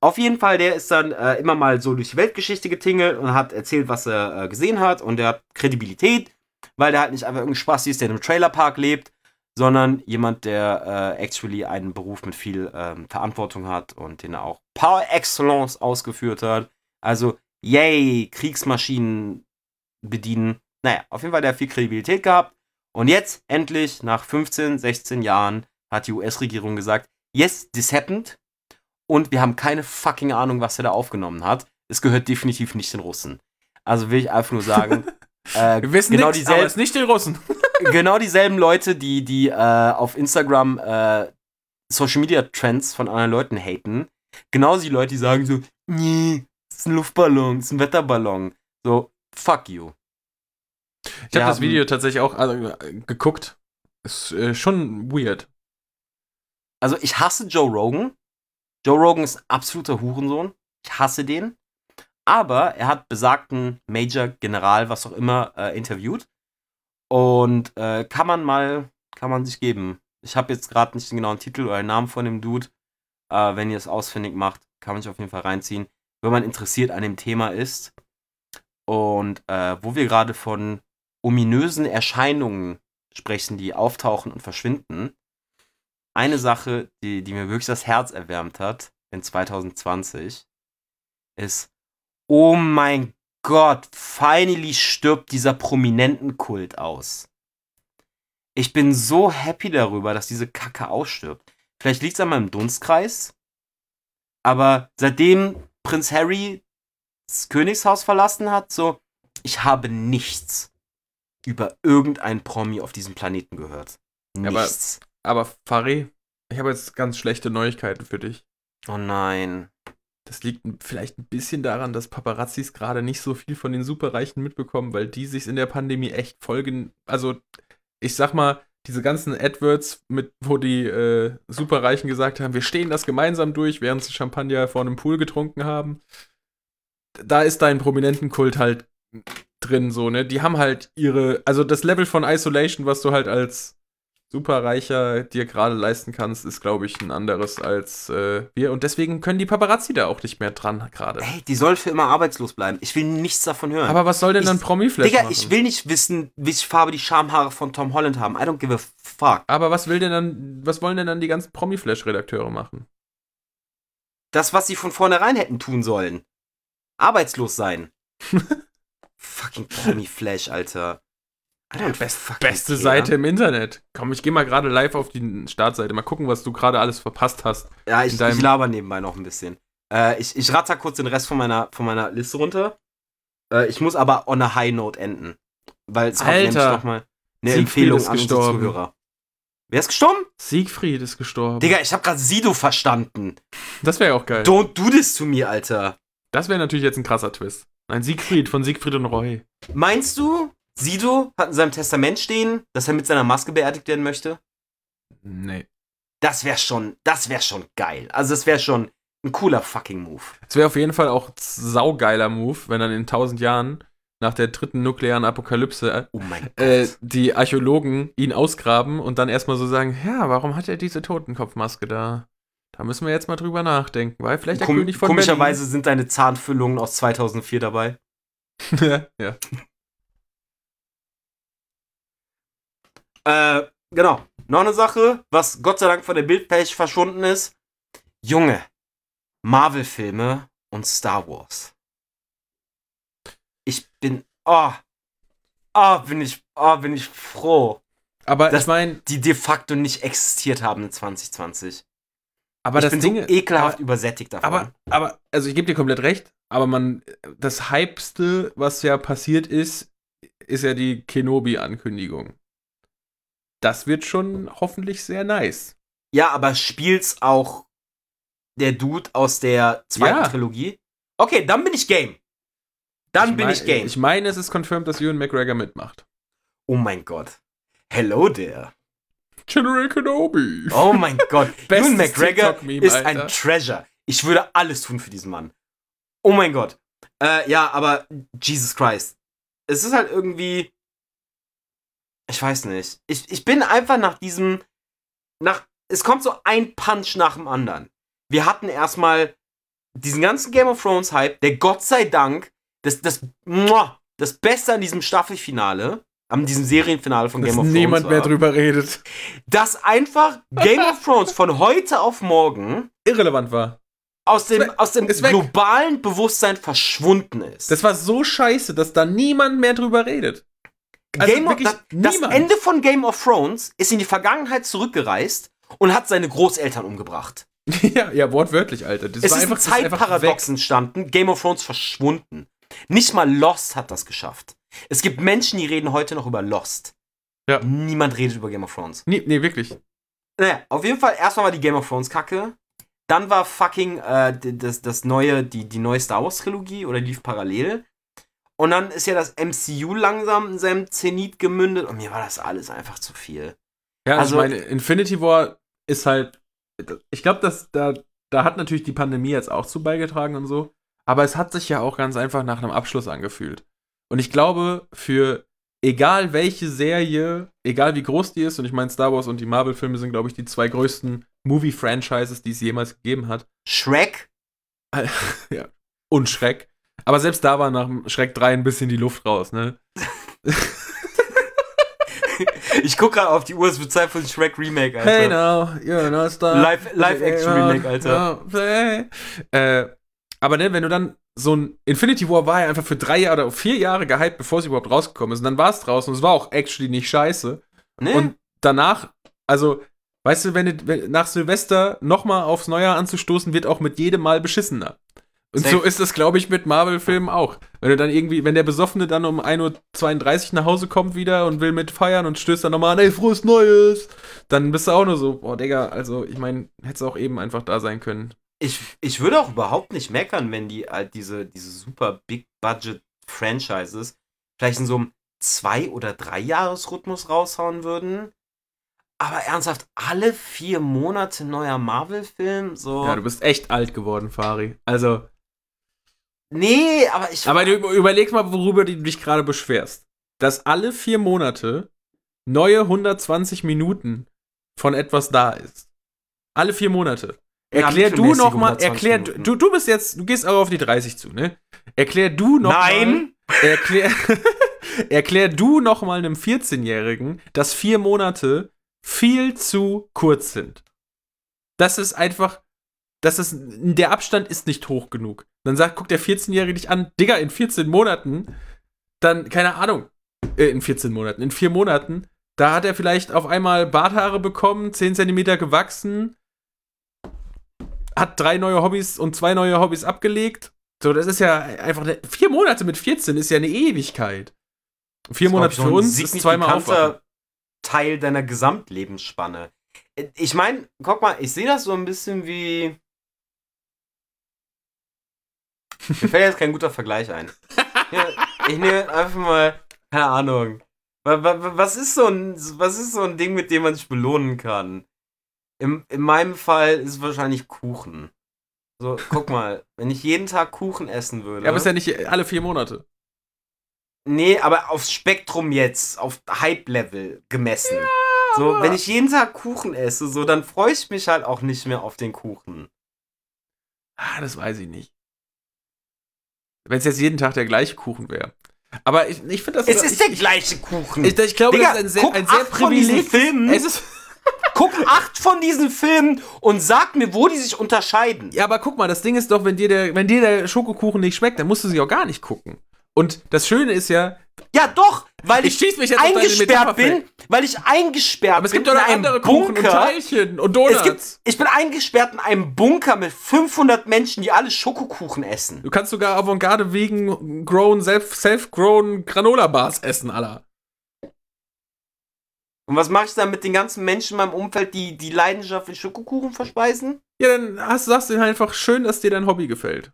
Auf jeden Fall, der ist dann äh, immer mal so durch die Weltgeschichte getingelt und hat erzählt, was er äh, gesehen hat und der hat Kredibilität weil der halt nicht einfach irgendein Spaß ist, der in einem Trailerpark lebt, sondern jemand, der äh, actually einen Beruf mit viel ähm, Verantwortung hat und den er auch par excellence ausgeführt hat. Also, yay, Kriegsmaschinen bedienen. Naja, auf jeden Fall, der hat viel Kredibilität gehabt. Und jetzt, endlich, nach 15, 16 Jahren, hat die US-Regierung gesagt, yes, this happened. Und wir haben keine fucking Ahnung, was er da aufgenommen hat. Es gehört definitiv nicht den Russen. Also will ich einfach nur sagen, äh, wir wissen genau dieselben, aber es nicht den Russen. genau dieselben Leute, die, die äh, auf Instagram äh, Social Media Trends von anderen Leuten haten. Genauso die Leute, die sagen so, nee, das ist ein Luftballon, das ist ein Wetterballon. So, fuck you. Ich habe das Video tatsächlich auch also, geguckt. Ist äh, schon weird. Also ich hasse Joe Rogan. Joe Rogan ist ein absoluter Hurensohn. Ich hasse den. Aber er hat besagten Major General, was auch immer, äh, interviewt. Und äh, kann man mal, kann man sich geben. Ich habe jetzt gerade nicht den genauen Titel oder den Namen von dem Dude. Äh, wenn ihr es ausfindig macht, kann man sich auf jeden Fall reinziehen, wenn man interessiert an dem Thema ist. Und äh, wo wir gerade von ominösen Erscheinungen sprechen, die auftauchen und verschwinden. Eine Sache, die, die mir wirklich das Herz erwärmt hat in 2020, ist, oh mein Gott, finally stirbt dieser Prominentenkult aus. Ich bin so happy darüber, dass diese Kacke ausstirbt. Vielleicht liegt es an meinem Dunstkreis, aber seitdem Prinz Harry das Königshaus verlassen hat, so, ich habe nichts über irgendein Promi auf diesem Planeten gehört. Nichts. Aber, aber Fari, ich habe jetzt ganz schlechte Neuigkeiten für dich. Oh nein. Das liegt vielleicht ein bisschen daran, dass Paparazzis gerade nicht so viel von den Superreichen mitbekommen, weil die sich in der Pandemie echt folgen. Also, ich sag mal, diese ganzen AdWords, mit, wo die äh, Superreichen gesagt haben, wir stehen das gemeinsam durch, während sie Champagner vor einem Pool getrunken haben. Da ist dein Prominentenkult halt drin, so, ne? Die haben halt ihre, also das Level von Isolation, was du halt als Superreicher dir gerade leisten kannst, ist, glaube ich, ein anderes als äh, wir. Und deswegen können die Paparazzi da auch nicht mehr dran gerade. Ey, die soll für immer arbeitslos bleiben. Ich will nichts davon hören. Aber was soll denn ich, dann Promi-Flash Digga, machen? ich will nicht wissen, welche Farbe die Schamhaare von Tom Holland haben. I don't give a fuck. Aber was will denn dann, was wollen denn dann die ganzen Promi-Flash-Redakteure machen? Das, was sie von vornherein hätten tun sollen. Arbeitslos sein. Fucking Promi Flash, Alter. Alter Best, beste Seite im Internet. Komm, ich geh mal gerade live auf die Startseite. Mal gucken, was du gerade alles verpasst hast. Ja, ich, ich laber nebenbei noch ein bisschen. Äh, ich, ich ratter kurz den Rest von meiner, von meiner Liste runter. Äh, ich muss aber on a high note enden. Weil es kommt nämlich noch mal eine Siegfried Empfehlung an unsere Zuhörer. Wer ist gestorben? Siegfried ist gestorben. Digga, ich hab gerade Sido verstanden. Das wäre auch geil. Don't do this to me, Alter. Das wäre natürlich jetzt ein krasser Twist. Ein Siegfried von Siegfried und Roy. Meinst du, Sido hat in seinem Testament stehen, dass er mit seiner Maske beerdigt werden möchte? Nee. Das wäre schon, das wäre schon geil. Also das wäre schon ein cooler fucking Move. Es wäre auf jeden Fall auch saugeiler Move, wenn dann in tausend Jahren nach der dritten nuklearen Apokalypse oh äh, die Archäologen ihn ausgraben und dann erstmal so sagen, ja, warum hat er diese Totenkopfmaske da? Da müssen wir jetzt mal drüber nachdenken, weil vielleicht der Kom König von Komischerweise Berlin sind deine Zahnfüllungen aus 2004 dabei. ja. Äh, genau. Noch eine Sache, was Gott sei Dank von der Bildpage verschwunden ist. Junge, Marvel-Filme und Star Wars. Ich bin, oh, oh, bin ich, oh, bin ich froh. Aber dass ich meine, die de facto nicht existiert haben in 2020. Aber ich das bin Ding, so ekelhaft aber, übersättigt davon. Aber, aber, also ich gebe dir komplett recht, aber man, das Hypeste, was ja passiert ist, ist ja die Kenobi-Ankündigung. Das wird schon hoffentlich sehr nice. Ja, aber spielt's auch der Dude aus der zweiten ja. Trilogie? Okay, dann bin ich game. Dann ich bin mein, ich game. Ich meine, es ist confirmed, dass Ewan McGregor mitmacht. Oh mein Gott. Hello there. General Kenobi. Oh mein Gott. Ewan McGregor ist Alter. ein Treasure. Ich würde alles tun für diesen Mann. Oh mein Gott. Äh, ja, aber Jesus Christ. Es ist halt irgendwie. Ich weiß nicht. Ich, ich bin einfach nach diesem. Nach. Es kommt so ein Punch nach dem anderen. Wir hatten erstmal diesen ganzen Game of Thrones Hype, der Gott sei Dank, das, das, das Beste an diesem Staffelfinale, An diesem Serienfinale von Dass Game of Thrones. niemand mehr war, drüber redet. Dass einfach Game of Thrones von heute auf morgen Irrelevant war. aus dem, aus dem globalen Bewusstsein verschwunden ist. Das war so scheiße, dass da niemand mehr drüber redet. Also Game of, das, das. Ende von Game of Thrones ist in die Vergangenheit zurückgereist und hat seine Großeltern umgebracht. ja, ja, wortwörtlich, Alter. Das es war ist einfach, ein Zeitparadox entstanden. Game of Thrones verschwunden. Nicht mal Lost hat das geschafft. Es gibt Menschen, die reden heute noch über Lost. Ja. Niemand redet über Game of Thrones. Nee, nee, wirklich. Naja, auf jeden Fall, erstmal war die Game of Thrones Kacke. Dann war fucking äh, das, das neue, die, die neue Star Wars Trilogie oder lief parallel. Und dann ist ja das MCU langsam in seinem Zenit gemündet und mir war das alles einfach zu viel. Ja, also, Also- ich meine, Infinity War ist halt. Ich glaube, dass da, da hat natürlich die Pandemie jetzt auch zu beigetragen und so. Aber es hat sich ja auch ganz einfach nach einem Abschluss angefühlt. Und ich glaube, für egal welche Serie, egal wie groß die ist, und ich meine, Star Wars und die Marvel-Filme sind, glaube ich, die zwei größten Movie-Franchises, die es jemals gegeben hat. Shrek? ja. Und Schreck. Aber selbst da war nach dem Schreck 3 ein bisschen die Luft raus, ne? Ich gucke gerade auf die Uhr, es wird Zeit für den Shrek Remake, Alter. Hey now, you're not star. Live- Live-Action-Remake, Alter. Ja, hey. Äh, aber ne, wenn du dann so ein Infinity War war ja einfach für drei Jahre oder vier Jahre gehypt, bevor es überhaupt rausgekommen ist. Und dann war es draußen und es war auch actually nicht scheiße. Nee? Und danach, also, weißt du, wenn, du, wenn nach Silvester nochmal aufs Neujahr anzustoßen, wird auch mit jedem Mal beschissener. Und Safe. so ist es, glaube ich, mit Marvel-Filmen auch. Wenn du dann irgendwie, wenn der Besoffene dann um 1.32 Uhr nach Hause kommt wieder und will mit feiern und stößt dann nochmal an, ey, frohes Neues, dann bist du auch nur so, boah, Digga, also, ich meine, hättest auch eben einfach da sein können. ich, ich würde auch überhaupt nicht meckern, wenn die halt diese, diese super Big Budget Franchises vielleicht in so einem Zwei- oder Drei-Jahres-Rhythmus raushauen würden. Aber ernsthaft, alle vier Monate neuer Marvel-Film, so. Ja, du bist echt alt geworden, Fari. Also, nee, aber ich. aber du über- überleg mal, worüber du dich gerade beschwerst. Dass alle vier Monate neue 120 Minuten von etwas da ist. Alle vier Monate. Ja, Erklär du mittelmäßige noch mal, 120 erklär, Minuten. du, du bist jetzt, du gehst auch auf die 30 zu, ne? Erklär du noch Nein! mal, erklär, erklär du noch mal einem 14-Jährigen, dass vier Monate viel zu kurz sind. Das ist einfach, das ist, der Abstand ist nicht hoch genug. Dann sagt, guckt der 14-Jährige dich an, Digga, in 14 Monaten, dann, keine Ahnung, äh, in 14 Monaten, in vier Monaten, da hat er vielleicht auf einmal Barthaare bekommen, 10 Zentimeter gewachsen, hat drei neue Hobbys und zwei neue Hobbys abgelegt. So, das ist ja einfach, eine, vier Monate mit 14 ist ja eine Ewigkeit. Vier Das Monate für uns ist zweimal signifikanter Teil deiner Gesamtlebensspanne. Ich meine, guck mal, ich sehe das so ein bisschen wie. Mir fällt jetzt kein guter Vergleich ein. Ja, ich nehme einfach mal, keine Ahnung. Wa- wa- wa- Was ist, so ein, was ist so ein Ding, mit dem man sich belohnen kann? Im, in meinem Fall ist es wahrscheinlich Kuchen. So, guck mal, wenn ich jeden Tag Kuchen essen würde. Ja, aber ist ja nicht alle vier Monate. Nee, aber aufs Spektrum jetzt, auf Hype-Level gemessen. so, wenn ich jeden Tag Kuchen esse, so, dann freue ich mich halt auch nicht mehr auf den Kuchen. Ah, das weiß ich nicht. Wenn es jetzt jeden Tag der gleiche Kuchen wäre. Aber ich, ich finde das. Es ich, ist der ich, gleiche Kuchen. ich, ich glaube, Digga, das ist ein sehr, guck ein sehr acht von diesen privileg. Filmen. Es ist, Guck acht von diesen Filmen und sag mir, wo die sich unterscheiden. ja, aber guck mal, das Ding ist doch, wenn dir, der, wenn dir der Schokokuchen nicht schmeckt, dann musst du sie auch gar nicht gucken. Und das Schöne ist ja, Ja, doch, weil Ich ich, eingesperrt bin, weil ich eingesperrt aber es bin gibt doch noch in einem andere Kuchen und Bunker. Teilchen und Es Donuts. gibt, ich bin eingesperrt in einem Bunker mit 500 Menschen, die alle Schokokuchen essen. du kannst sogar Avantgarde wegen grown, self- self-grown Granola-Bars essen, Alter. Und was mache ich dann mit den ganzen Menschen in meinem Umfeld, die die Leidenschaft für Schokokuchen verspeisen? Ja, dann hast, sagst du ihnen einfach schön, dass dir dein Hobby gefällt.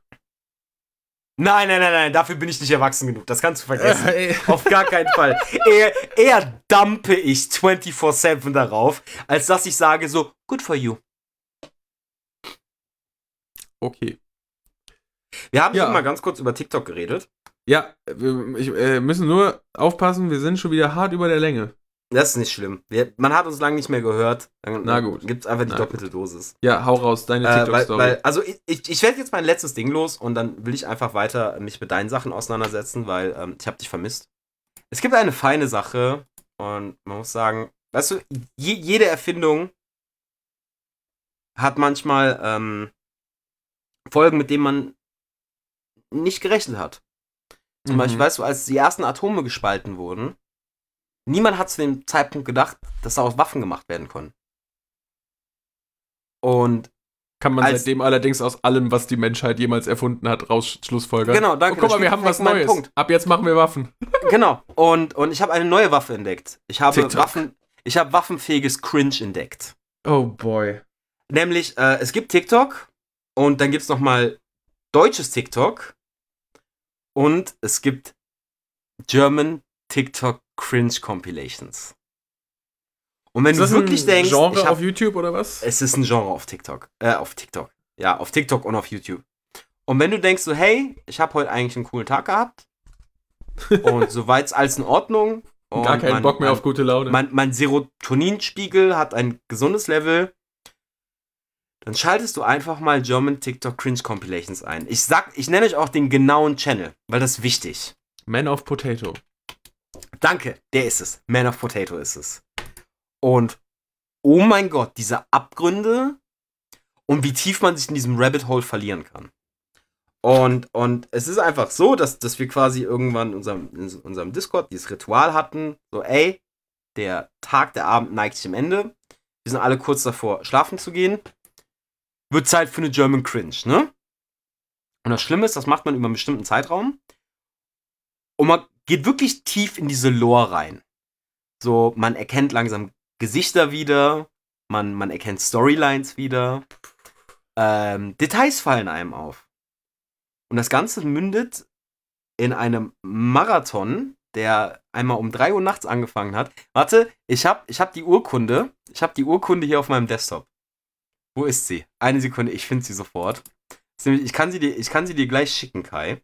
Nein, nein, nein, nein, dafür bin ich nicht erwachsen genug. Das kannst du vergessen. Äh, Auf gar keinen Fall. Eher, eher dumpe ich 24-7 darauf, als dass ich sage so, good for you. okay. Wir haben Ja. schon mal ganz kurz über TikTok geredet. Ja, wir ich, äh, müssen nur aufpassen, wir sind schon wieder hart über der Länge. Das ist nicht schlimm. Wir, man hat uns lange nicht mehr gehört. Dann Na gut. Gibt es einfach die Na doppelte Dosis. Ja, hau raus, deine Äh, TikTok-Story. also ich, ich, ich werde jetzt mein letztes Ding los und dann will ich einfach weiter mich mit deinen Sachen auseinandersetzen, weil ähm, ich habe dich vermisst. es gibt eine feine Sache und man muss sagen, weißt du, je, jede Erfindung hat manchmal ähm, Folgen, mit denen man nicht gerechnet hat. Zum Mhm. Beispiel, weißt du, als die ersten Atome gespalten wurden, niemand hat zu dem Zeitpunkt gedacht, dass daraus Waffen gemacht werden können. Und Kann man seitdem allerdings aus allem, was die Menschheit jemals erfunden hat, raus Schlussfolgern. Genau, danke, Oh, guck mal, wir haben was Neues. Punkt. Ab jetzt machen wir Waffen. genau, und, und ich habe eine neue Waffe entdeckt. Ich habe TikTok. Waffen, ich habe waffenfähiges Cringe entdeckt. Oh boy. Nämlich, äh, es gibt TikTok und dann gibt es nochmal deutsches TikTok und es gibt German TikTok Cringe Compilations. Und wenn Ist du wirklich denkst, Genre hab, auf YouTube oder was? es ist ein Genre auf TikTok, äh, auf TikTok, ja, auf TikTok und auf YouTube. Und wenn du denkst so, hey, ich habe heute eigentlich einen coolen Tag gehabt und soweit's alles in Ordnung. Und Gar keinen mein- Bock mehr mein- auf gute Laune. mein, mein Serotoninspiegel hat ein gesundes Level. Dann schaltest du einfach mal German TikTok Cringe Compilations ein. Ich sag, ich nenne euch auch den genauen Channel, weil das ist wichtig. Man of Potato. Danke, der ist es. Man of Potato ist es. Und oh mein Gott, diese Abgründe und wie tief man sich in diesem Rabbit Hole verlieren kann. Und, und es ist einfach so, dass, dass wir quasi irgendwann in unserem, in unserem Discord dieses Ritual hatten. So, ey, der Tag, der Abend neigt sich am Ende. Wir sind alle kurz davor, schlafen zu gehen. Wird Zeit für eine German Cringe, ne? Und das Schlimme ist, das macht man über einen bestimmten Zeitraum. Und man geht wirklich tief in diese Lore rein. So, man erkennt langsam Gesichter wieder, man, man erkennt Storylines wieder. Ähm, Details fallen einem auf. Und das Ganze mündet in einem Marathon, der einmal um 3 Uhr nachts angefangen hat. Warte, ich hab, ich hab die Urkunde. Ich hab die Urkunde hier auf meinem Desktop. Wo ist sie? Eine Sekunde, ich finde sie sofort. Ich kann sie, dir, ich kann sie dir gleich schicken, Kai.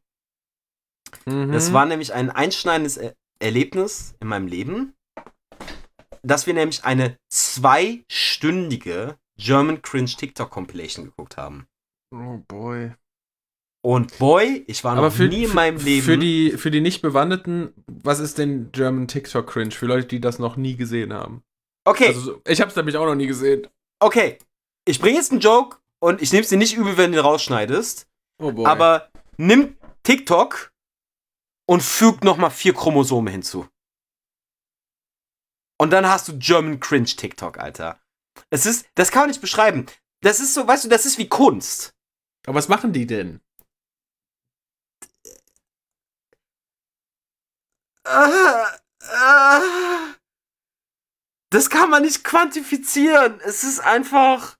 Mhm. Das war nämlich ein einschneidendes er Erlebnis in meinem Leben, dass wir nämlich eine zweistündige German Cringe TikTok Compilation geguckt haben. Oh boy. Und boy, ich war noch Aber für, nie in meinem Leben. Für die, für die Nicht-Bewanderten, was ist denn German TikTok Cringe? Für Leute, die das noch nie gesehen haben. okay, Also, so- ich hab's nämlich auch noch nie gesehen. okay. Ich bringe jetzt einen Joke und ich nehme es dir nicht übel, wenn du ihn rausschneidest. Oh boy. Aber nimm TikTok und füg nochmal vier Chromosome hinzu. Und dann hast du German Cringe TikTok, Alter. Es ist, das kann man nicht beschreiben. Das ist so, weißt du, das ist wie Kunst. Aber was machen die denn? Das kann man nicht quantifizieren. Es ist einfach.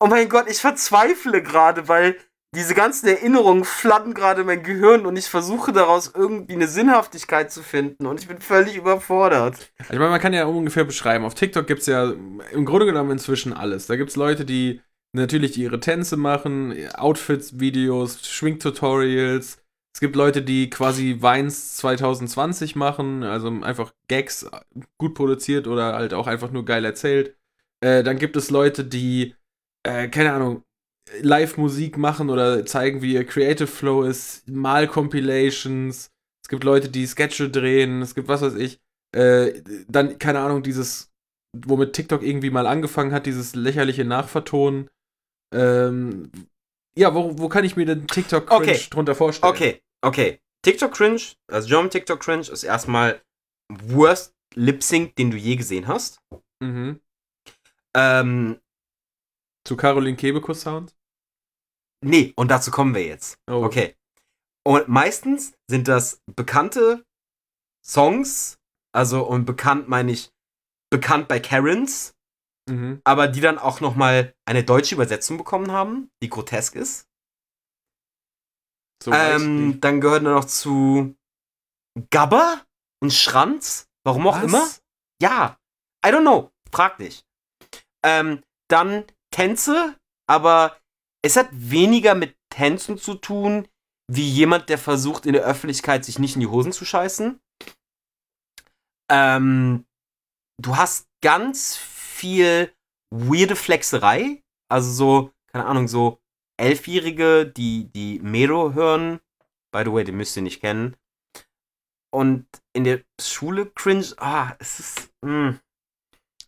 Oh mein Gott, ich verzweifle gerade, weil diese ganzen Erinnerungen flattern gerade in mein Gehirn und ich versuche daraus irgendwie eine Sinnhaftigkeit zu finden und ich bin völlig überfordert. Also ich meine, man kann ja ungefähr beschreiben. Auf TikTok gibt's ja im Grunde genommen inzwischen alles. Da gibt's Leute, die natürlich ihre Tänze machen, Outfits, Videos, Schminktutorials. Es gibt Leute, die quasi Vines 2020 machen, also einfach Gags gut produziert oder halt auch einfach nur geil erzählt. Äh, dann gibt es Leute, die, äh, keine Ahnung, Live-Musik machen oder zeigen, wie ihr Creative Flow ist, Mal-Compilations. Es gibt Leute, die Sketche drehen, es gibt was weiß ich. Äh, dann, keine Ahnung, dieses, womit TikTok irgendwie mal angefangen hat, dieses lächerliche Nachvertonen. Ähm, ja, wo, wo kann ich mir denn TikTok Cringe Okay. drunter vorstellen? Okay, okay. TikTok Cringe, also German TikTok Cringe ist erstmal Worst Lip Sync, den du je gesehen hast. Mhm. Ähm, Zu Caroline Kebekus Sound? Nee, und dazu kommen wir jetzt. Oh. Okay. Und meistens sind das bekannte Songs, also und bekannt meine ich bekannt bei Karens, Mhm. aber die dann auch noch mal eine deutsche Übersetzung bekommen haben, die grotesk ist. So ähm, dann gehören da noch zu Gabber und Schranz, warum auch Was? immer. Ja, I don't know, frag dich. Ähm, dann Tänze, aber es hat weniger mit Tänzen zu tun, wie jemand, der versucht, in der Öffentlichkeit sich nicht in die Hosen zu scheißen. Ähm, du hast ganz viel weirde Flexerei, also so, keine Ahnung, so Elfjährige, die, die Mero hören. By the way, den müsst ihr nicht kennen. und in der Schule cringe. Ah, es ist. Mh,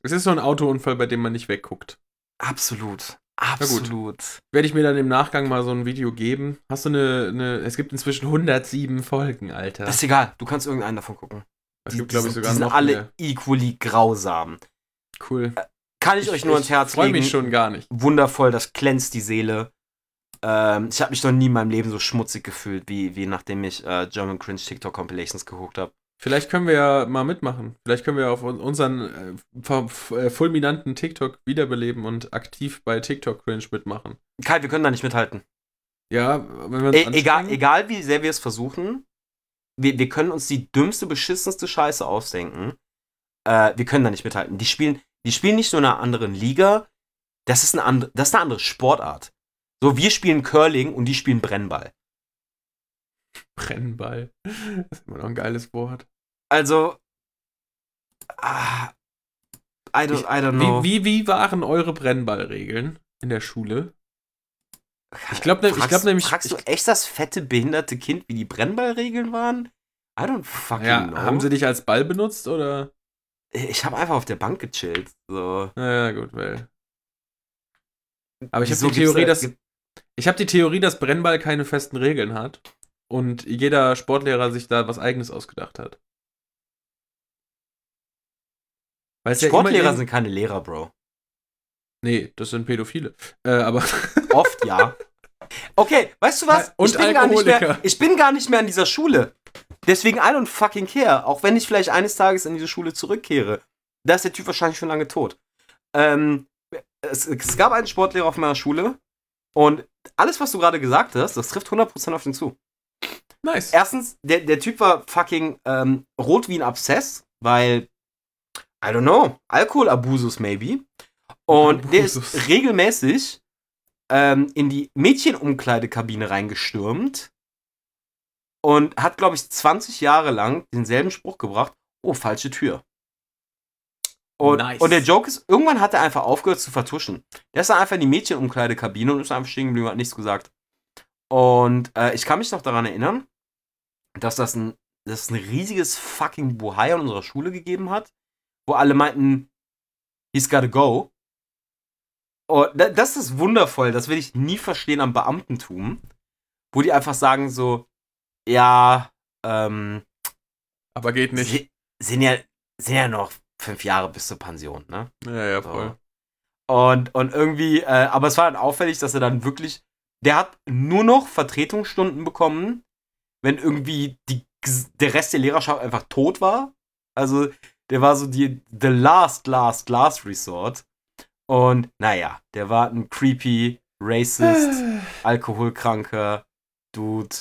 Es ist so ein Autounfall, bei dem man nicht wegguckt. absolut. Gut. Absolut. Werde ich mir dann im Nachgang mal so ein Video geben. Hast du eine, eine es gibt inzwischen 107 Folgen, Alter. Das ist egal, du kannst irgendeinen davon gucken. Es gibt, glaube ich, sogar die sind noch alle mehr. equally grausam. Cool. Kann ich, euch nur ans Herz freue legen. mich schon gar nicht. Wundervoll, das glänzt die Seele. Ähm, ich habe mich noch nie in meinem Leben so schmutzig gefühlt, wie, wie nachdem ich äh, German Cringe TikTok Compilations geguckt habe. Vielleicht können wir ja mal mitmachen. Vielleicht können wir auf un- unseren äh, äh, fulminanten TikTok wiederbeleben und aktiv bei TikTok Cringe mitmachen. Kai, wir können da nicht mithalten. Ja, wenn wir uns E egal, egal wie sehr wir es versuchen, wir, wir können uns die dümmste, beschissenste Scheiße ausdenken. Äh, wir können da nicht mithalten. Die spielen, die spielen nicht nur in einer anderen Liga, das ist, eine andere, das ist eine andere Sportart. So, wir spielen Curling und die spielen Brennball. Brennball. Das ist immer noch ein geiles Wort. Also, ah, I don't, I don't know. Wie, wie, wie waren eure Brennballregeln in der Schule? Ich glaube ich Fragst- glaub nämlich. Fragst du ich, echt das fette, behinderte Kind, wie die Brennballregeln waren? I don't fucking ja, know. haben sie dich als Ball benutzt oder? ich habe einfach auf der Bank gechillt. So. Naja, gut, weil. Aber ich habe die Theorie, da- dass. Ich habe die Theorie, dass Brennball keine festen Regeln hat und jeder Sportlehrer sich da was eigenes ausgedacht hat. Weil es ja immer Sportlehrer irgend- sind keine Lehrer, Bro. Nee, das sind Pädophile. Äh, aber. Oft ja. Okay, weißt du was? Und ich, bin gar nicht mehr, ich bin gar nicht mehr an dieser Schule. Deswegen I don't fucking care. Auch wenn ich vielleicht eines Tages in diese Schule zurückkehre. Da ist der Typ wahrscheinlich schon lange tot. Ähm, es, es gab einen Sportlehrer auf meiner Schule und alles, was du gerade gesagt hast, das trifft 100% auf den zu. Nice. Erstens, der, der Typ war fucking ähm, rot wie ein Abszess, weil, I don't know, Alkoholabusus maybe. Und der Abusus. ist regelmäßig ähm, in die Mädchenumkleidekabine reingestürmt und hat, glaube ich, 20 Jahre lang denselben Spruch gebracht, oh, falsche Tür. Und, Nice. und der Joke ist, irgendwann hat er einfach aufgehört zu vertuschen. Der ist dann einfach in die Mädchenumkleidekabine und ist einfach stehen geblieben und hat nichts gesagt. Und äh, ich kann mich noch daran erinnern, dass das ein, dass es ein riesiges fucking Buhai an unserer Schule gegeben hat, wo alle meinten, he's gotta go. Da- das ist wundervoll, das will ich nie verstehen am Beamtentum, wo die einfach sagen so, ja, ähm, Aber geht nicht. sind ja, sind ja noch fünf Jahre bis zur Pension, ne? Ja, ja, So. voll. Und, und irgendwie, äh, aber es war dann auffällig, dass er dann wirklich, der hat nur noch Vertretungsstunden bekommen, wenn irgendwie die, der Rest der Lehrerschaft einfach tot war. Also, der war so die, the last, last, last resort. Und naja, der war ein creepy, racist, alkoholkranker Dude.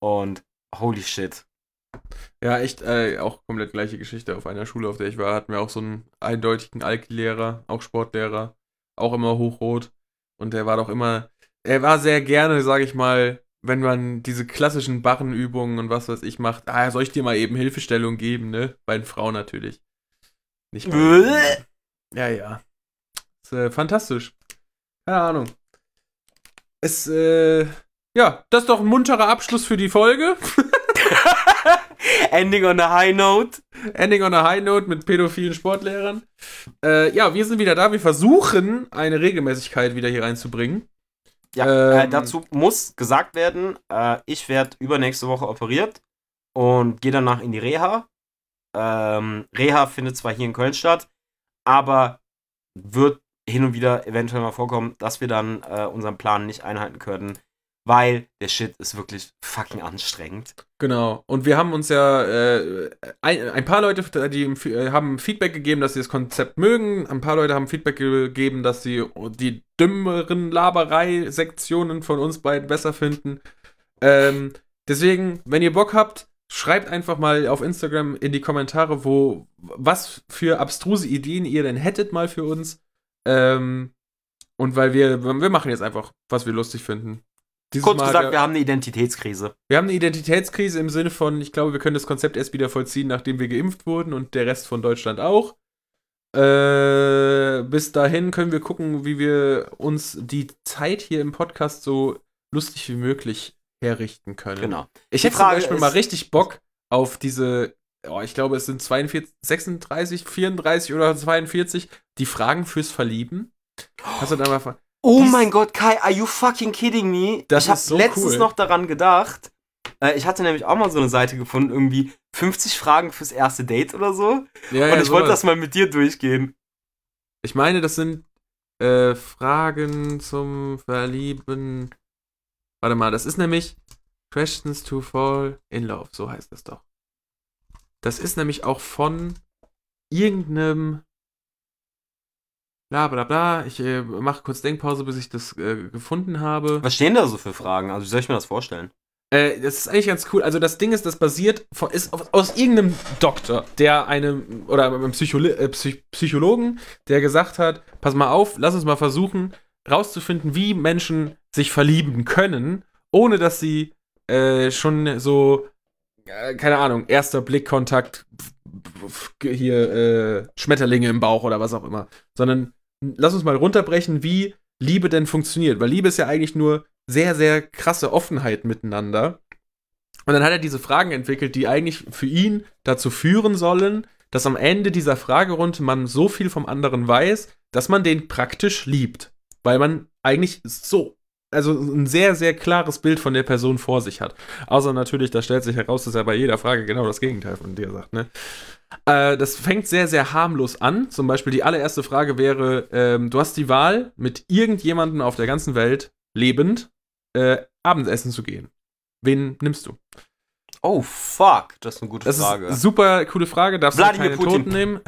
Und holy shit. Ja, echt, äh, auch komplett gleiche Geschichte. Auf einer Schule, auf der ich war, hatten wir auch so einen eindeutigen Alki-Lehrer, auch Sportlehrer, auch immer hochrot. Und der war doch immer, er war sehr gerne, sag ich mal, wenn man diese klassischen Barrenübungen und was weiß ich macht, ah, soll ich dir mal eben Hilfestellung geben, ne? Bei den Frauen natürlich. Nicht bei. Ja, ja. Ist, äh, fantastisch. Keine Ahnung. Es, äh, ja, das ist doch ein munterer Abschluss für die Folge. Ending on a high note. Ending on a high note mit pädophilen Sportlehrern. Äh, ja, wir sind wieder da. Wir versuchen, eine Regelmäßigkeit wieder hier reinzubringen. Ja, äh, Ähm, dazu muss gesagt werden, äh, ich werde übernächste Woche operiert und gehe danach in die Reha. Ähm, Reha findet zwar hier in Köln statt, aber wird hin und wieder eventuell mal vorkommen, dass wir dann äh, unseren Plan nicht einhalten können, weil der Shit ist wirklich fucking anstrengend. Genau. Und wir haben uns ja, äh, ein, ein paar Leute, die äh, haben Feedback gegeben, dass sie das Konzept mögen. Ein paar Leute haben Feedback gegeben, dass sie die dümmeren Laberei-Sektionen von uns beiden besser finden. Ähm, deswegen, wenn ihr Bock habt, schreibt einfach mal auf Instagram in die Kommentare, wo was für abstruse Ideen ihr denn hättet mal für uns. Ähm, und weil wir, wir machen jetzt einfach, was wir lustig finden. Dieses Kurz Mal gesagt, wir haben eine Identitätskrise. wir haben eine Identitätskrise im Sinne von, ich glaube, wir können das Konzept erst wieder vollziehen, nachdem wir geimpft wurden und der Rest von Deutschland auch. Äh, bis dahin können wir gucken, wie wir uns die Zeit hier im Podcast so lustig wie möglich herrichten können. Genau. Ich Die hätte zum Beispiel mal richtig Bock auf diese, oh, ich glaube, es sind 42, 36, 34 oder 42, die Fragen fürs Verlieben. Hast du da mal ver- Oh Dies- mein Gott, Kai, are you fucking kidding me? Das ich habe so letztens cool. noch daran gedacht. Äh, ich hatte nämlich auch mal so eine Seite gefunden, irgendwie 50 Fragen fürs erste Date oder so. Ja, Und ich wollte das mal mit dir durchgehen. Ich meine, das sind äh, Fragen zum Verlieben. Warte mal, das ist nämlich Questions to Fall in Love, so heißt das doch. Das ist nämlich auch von irgendeinem bla bla bla. Ich äh, mache kurz Denkpause, bis ich das äh, gefunden habe. Was stehen da so für Fragen? Also, wie soll ich mir das vorstellen? Äh, das ist eigentlich ganz cool. Also das Ding ist, das basiert von, ist auf, aus irgendeinem Doktor, der einem oder einem Psycholo äh, Psych Psychologen, der gesagt hat, pass mal auf, lass uns mal versuchen rauszufinden, wie Menschen sich verlieben können, ohne dass sie äh, schon so äh, keine Ahnung, erster Blickkontakt hier äh, Schmetterlinge im Bauch oder was auch immer, sondern lass uns mal runterbrechen, wie Liebe denn funktioniert, weil Liebe ist ja eigentlich nur sehr, sehr krasse Offenheit miteinander. Und dann hat er diese Fragen entwickelt, die eigentlich für ihn dazu führen sollen, dass am Ende dieser Fragerunde man so viel vom anderen weiß, dass man den praktisch liebt. Weil man eigentlich so, also ein sehr, sehr klares Bild von der Person vor sich hat. Außer natürlich, da stellt sich heraus, dass er bei jeder Frage genau das Gegenteil von dir sagt, ne? Äh, das fängt sehr, sehr harmlos an. Zum Beispiel die allererste Frage wäre, ähm, du hast die Wahl, mit irgendjemandem auf der ganzen Welt lebend äh, Abendessen zu gehen. Wen nimmst du? Oh, fuck. Das ist eine gute Das Frage. ist super coole Frage. Darfst Wladimir du keine Putin. Toten nehmen?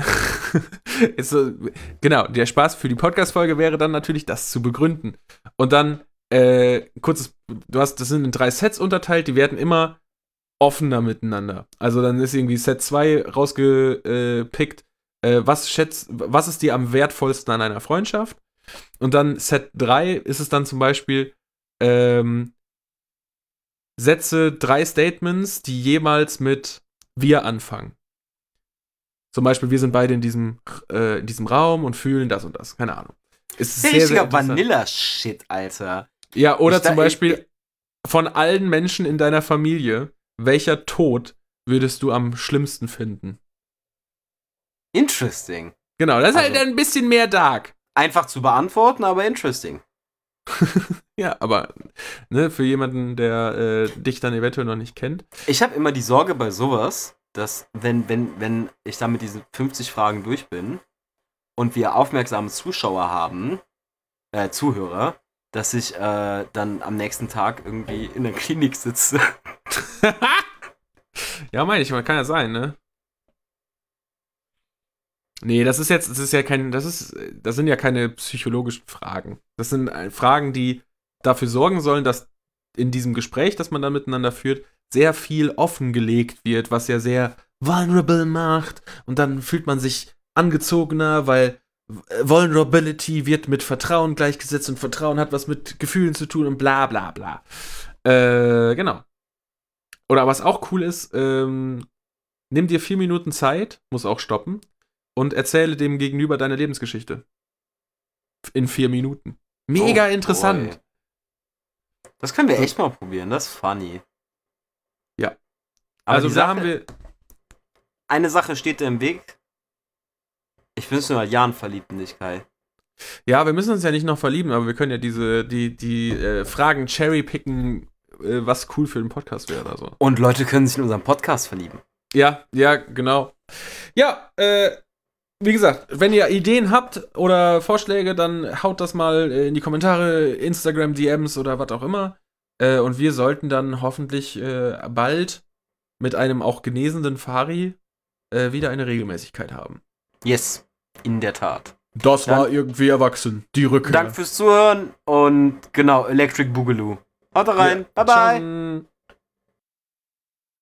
ist so, genau, der Spaß für die Podcast-Folge wäre dann natürlich, das zu begründen. Und dann, äh, kurzes, du hast, das sind in drei Sets unterteilt, die werden immer offener miteinander. Also dann ist irgendwie Set 2 rausgepickt, äh, was schätzt, was ist dir am wertvollsten an einer Freundschaft? Und dann Set 3 ist es dann zum Beispiel, ähm, setze drei Statements, die jemals mit wir anfangen. Zum Beispiel, wir sind beide in diesem, äh, in diesem Raum und fühlen das und das. Keine Ahnung. Ist sehr, sehr richtiger interessant. Vanilla-Shit, Alter. Ja, oder Ich zum Beispiel von allen Menschen in deiner Familie, welcher Tod würdest du am schlimmsten finden? Interesting. Genau, das ist halt Also- ein bisschen mehr dark. Einfach zu beantworten, aber interesting. Ja, aber ne, für jemanden, der äh, dich dann eventuell noch nicht kennt. Ich habe immer die Sorge bei sowas, dass wenn, wenn, wenn ich dann mit diesen 50 Fragen durch bin und wir aufmerksame Zuschauer haben, äh, Zuhörer, dass ich äh, dann am nächsten Tag irgendwie in der Klinik sitze. ja, meine ich, kann ja sein, ne? Nee, das ist jetzt, das ist ja kein, das ist, das sind ja keine psychologischen Fragen. Das sind äh, Fragen, die dafür sorgen sollen, dass in diesem Gespräch, das man dann miteinander führt, sehr viel offengelegt wird, was ja sehr vulnerable macht. Und dann fühlt man sich angezogener, weil Vulnerability wird mit Vertrauen gleichgesetzt und Vertrauen hat was mit Gefühlen zu tun und bla bla bla. Äh, genau. Oder was auch cool ist, ähm, nimm dir vier Minuten Zeit, muss auch stoppen, und erzähle dem Gegenüber deine Lebensgeschichte. In vier Minuten. Mega Oh, interessant. boy. Das können wir echt mal probieren, das ist funny. Ja. Aber also da Sache, haben wir. eine Sache steht dir im Weg. Ich bin schon seit Jahren verliebt in dich, Kai. Ja, wir müssen uns ja nicht noch verlieben, aber wir können ja diese, die, die äh, Fragen cherrypicken, äh, was cool für den Podcast wäre oder so. Und Leute können sich in unseren Podcast verlieben. Ja, ja, genau. Ja, äh, wie gesagt, wenn ihr Ideen habt oder Vorschläge, dann haut das mal äh, in die Kommentare, Instagram, DMs oder was auch immer. Äh, und wir sollten dann hoffentlich äh, bald mit einem auch genesenen Fari äh, wieder eine Regelmäßigkeit haben. Yes, in der Tat. Das Dann- war irgendwie erwachsen. Die Rückkehr. Danke fürs Zuhören und genau, Electric Boogaloo. Haut rein, Ja, bye bye. ciao.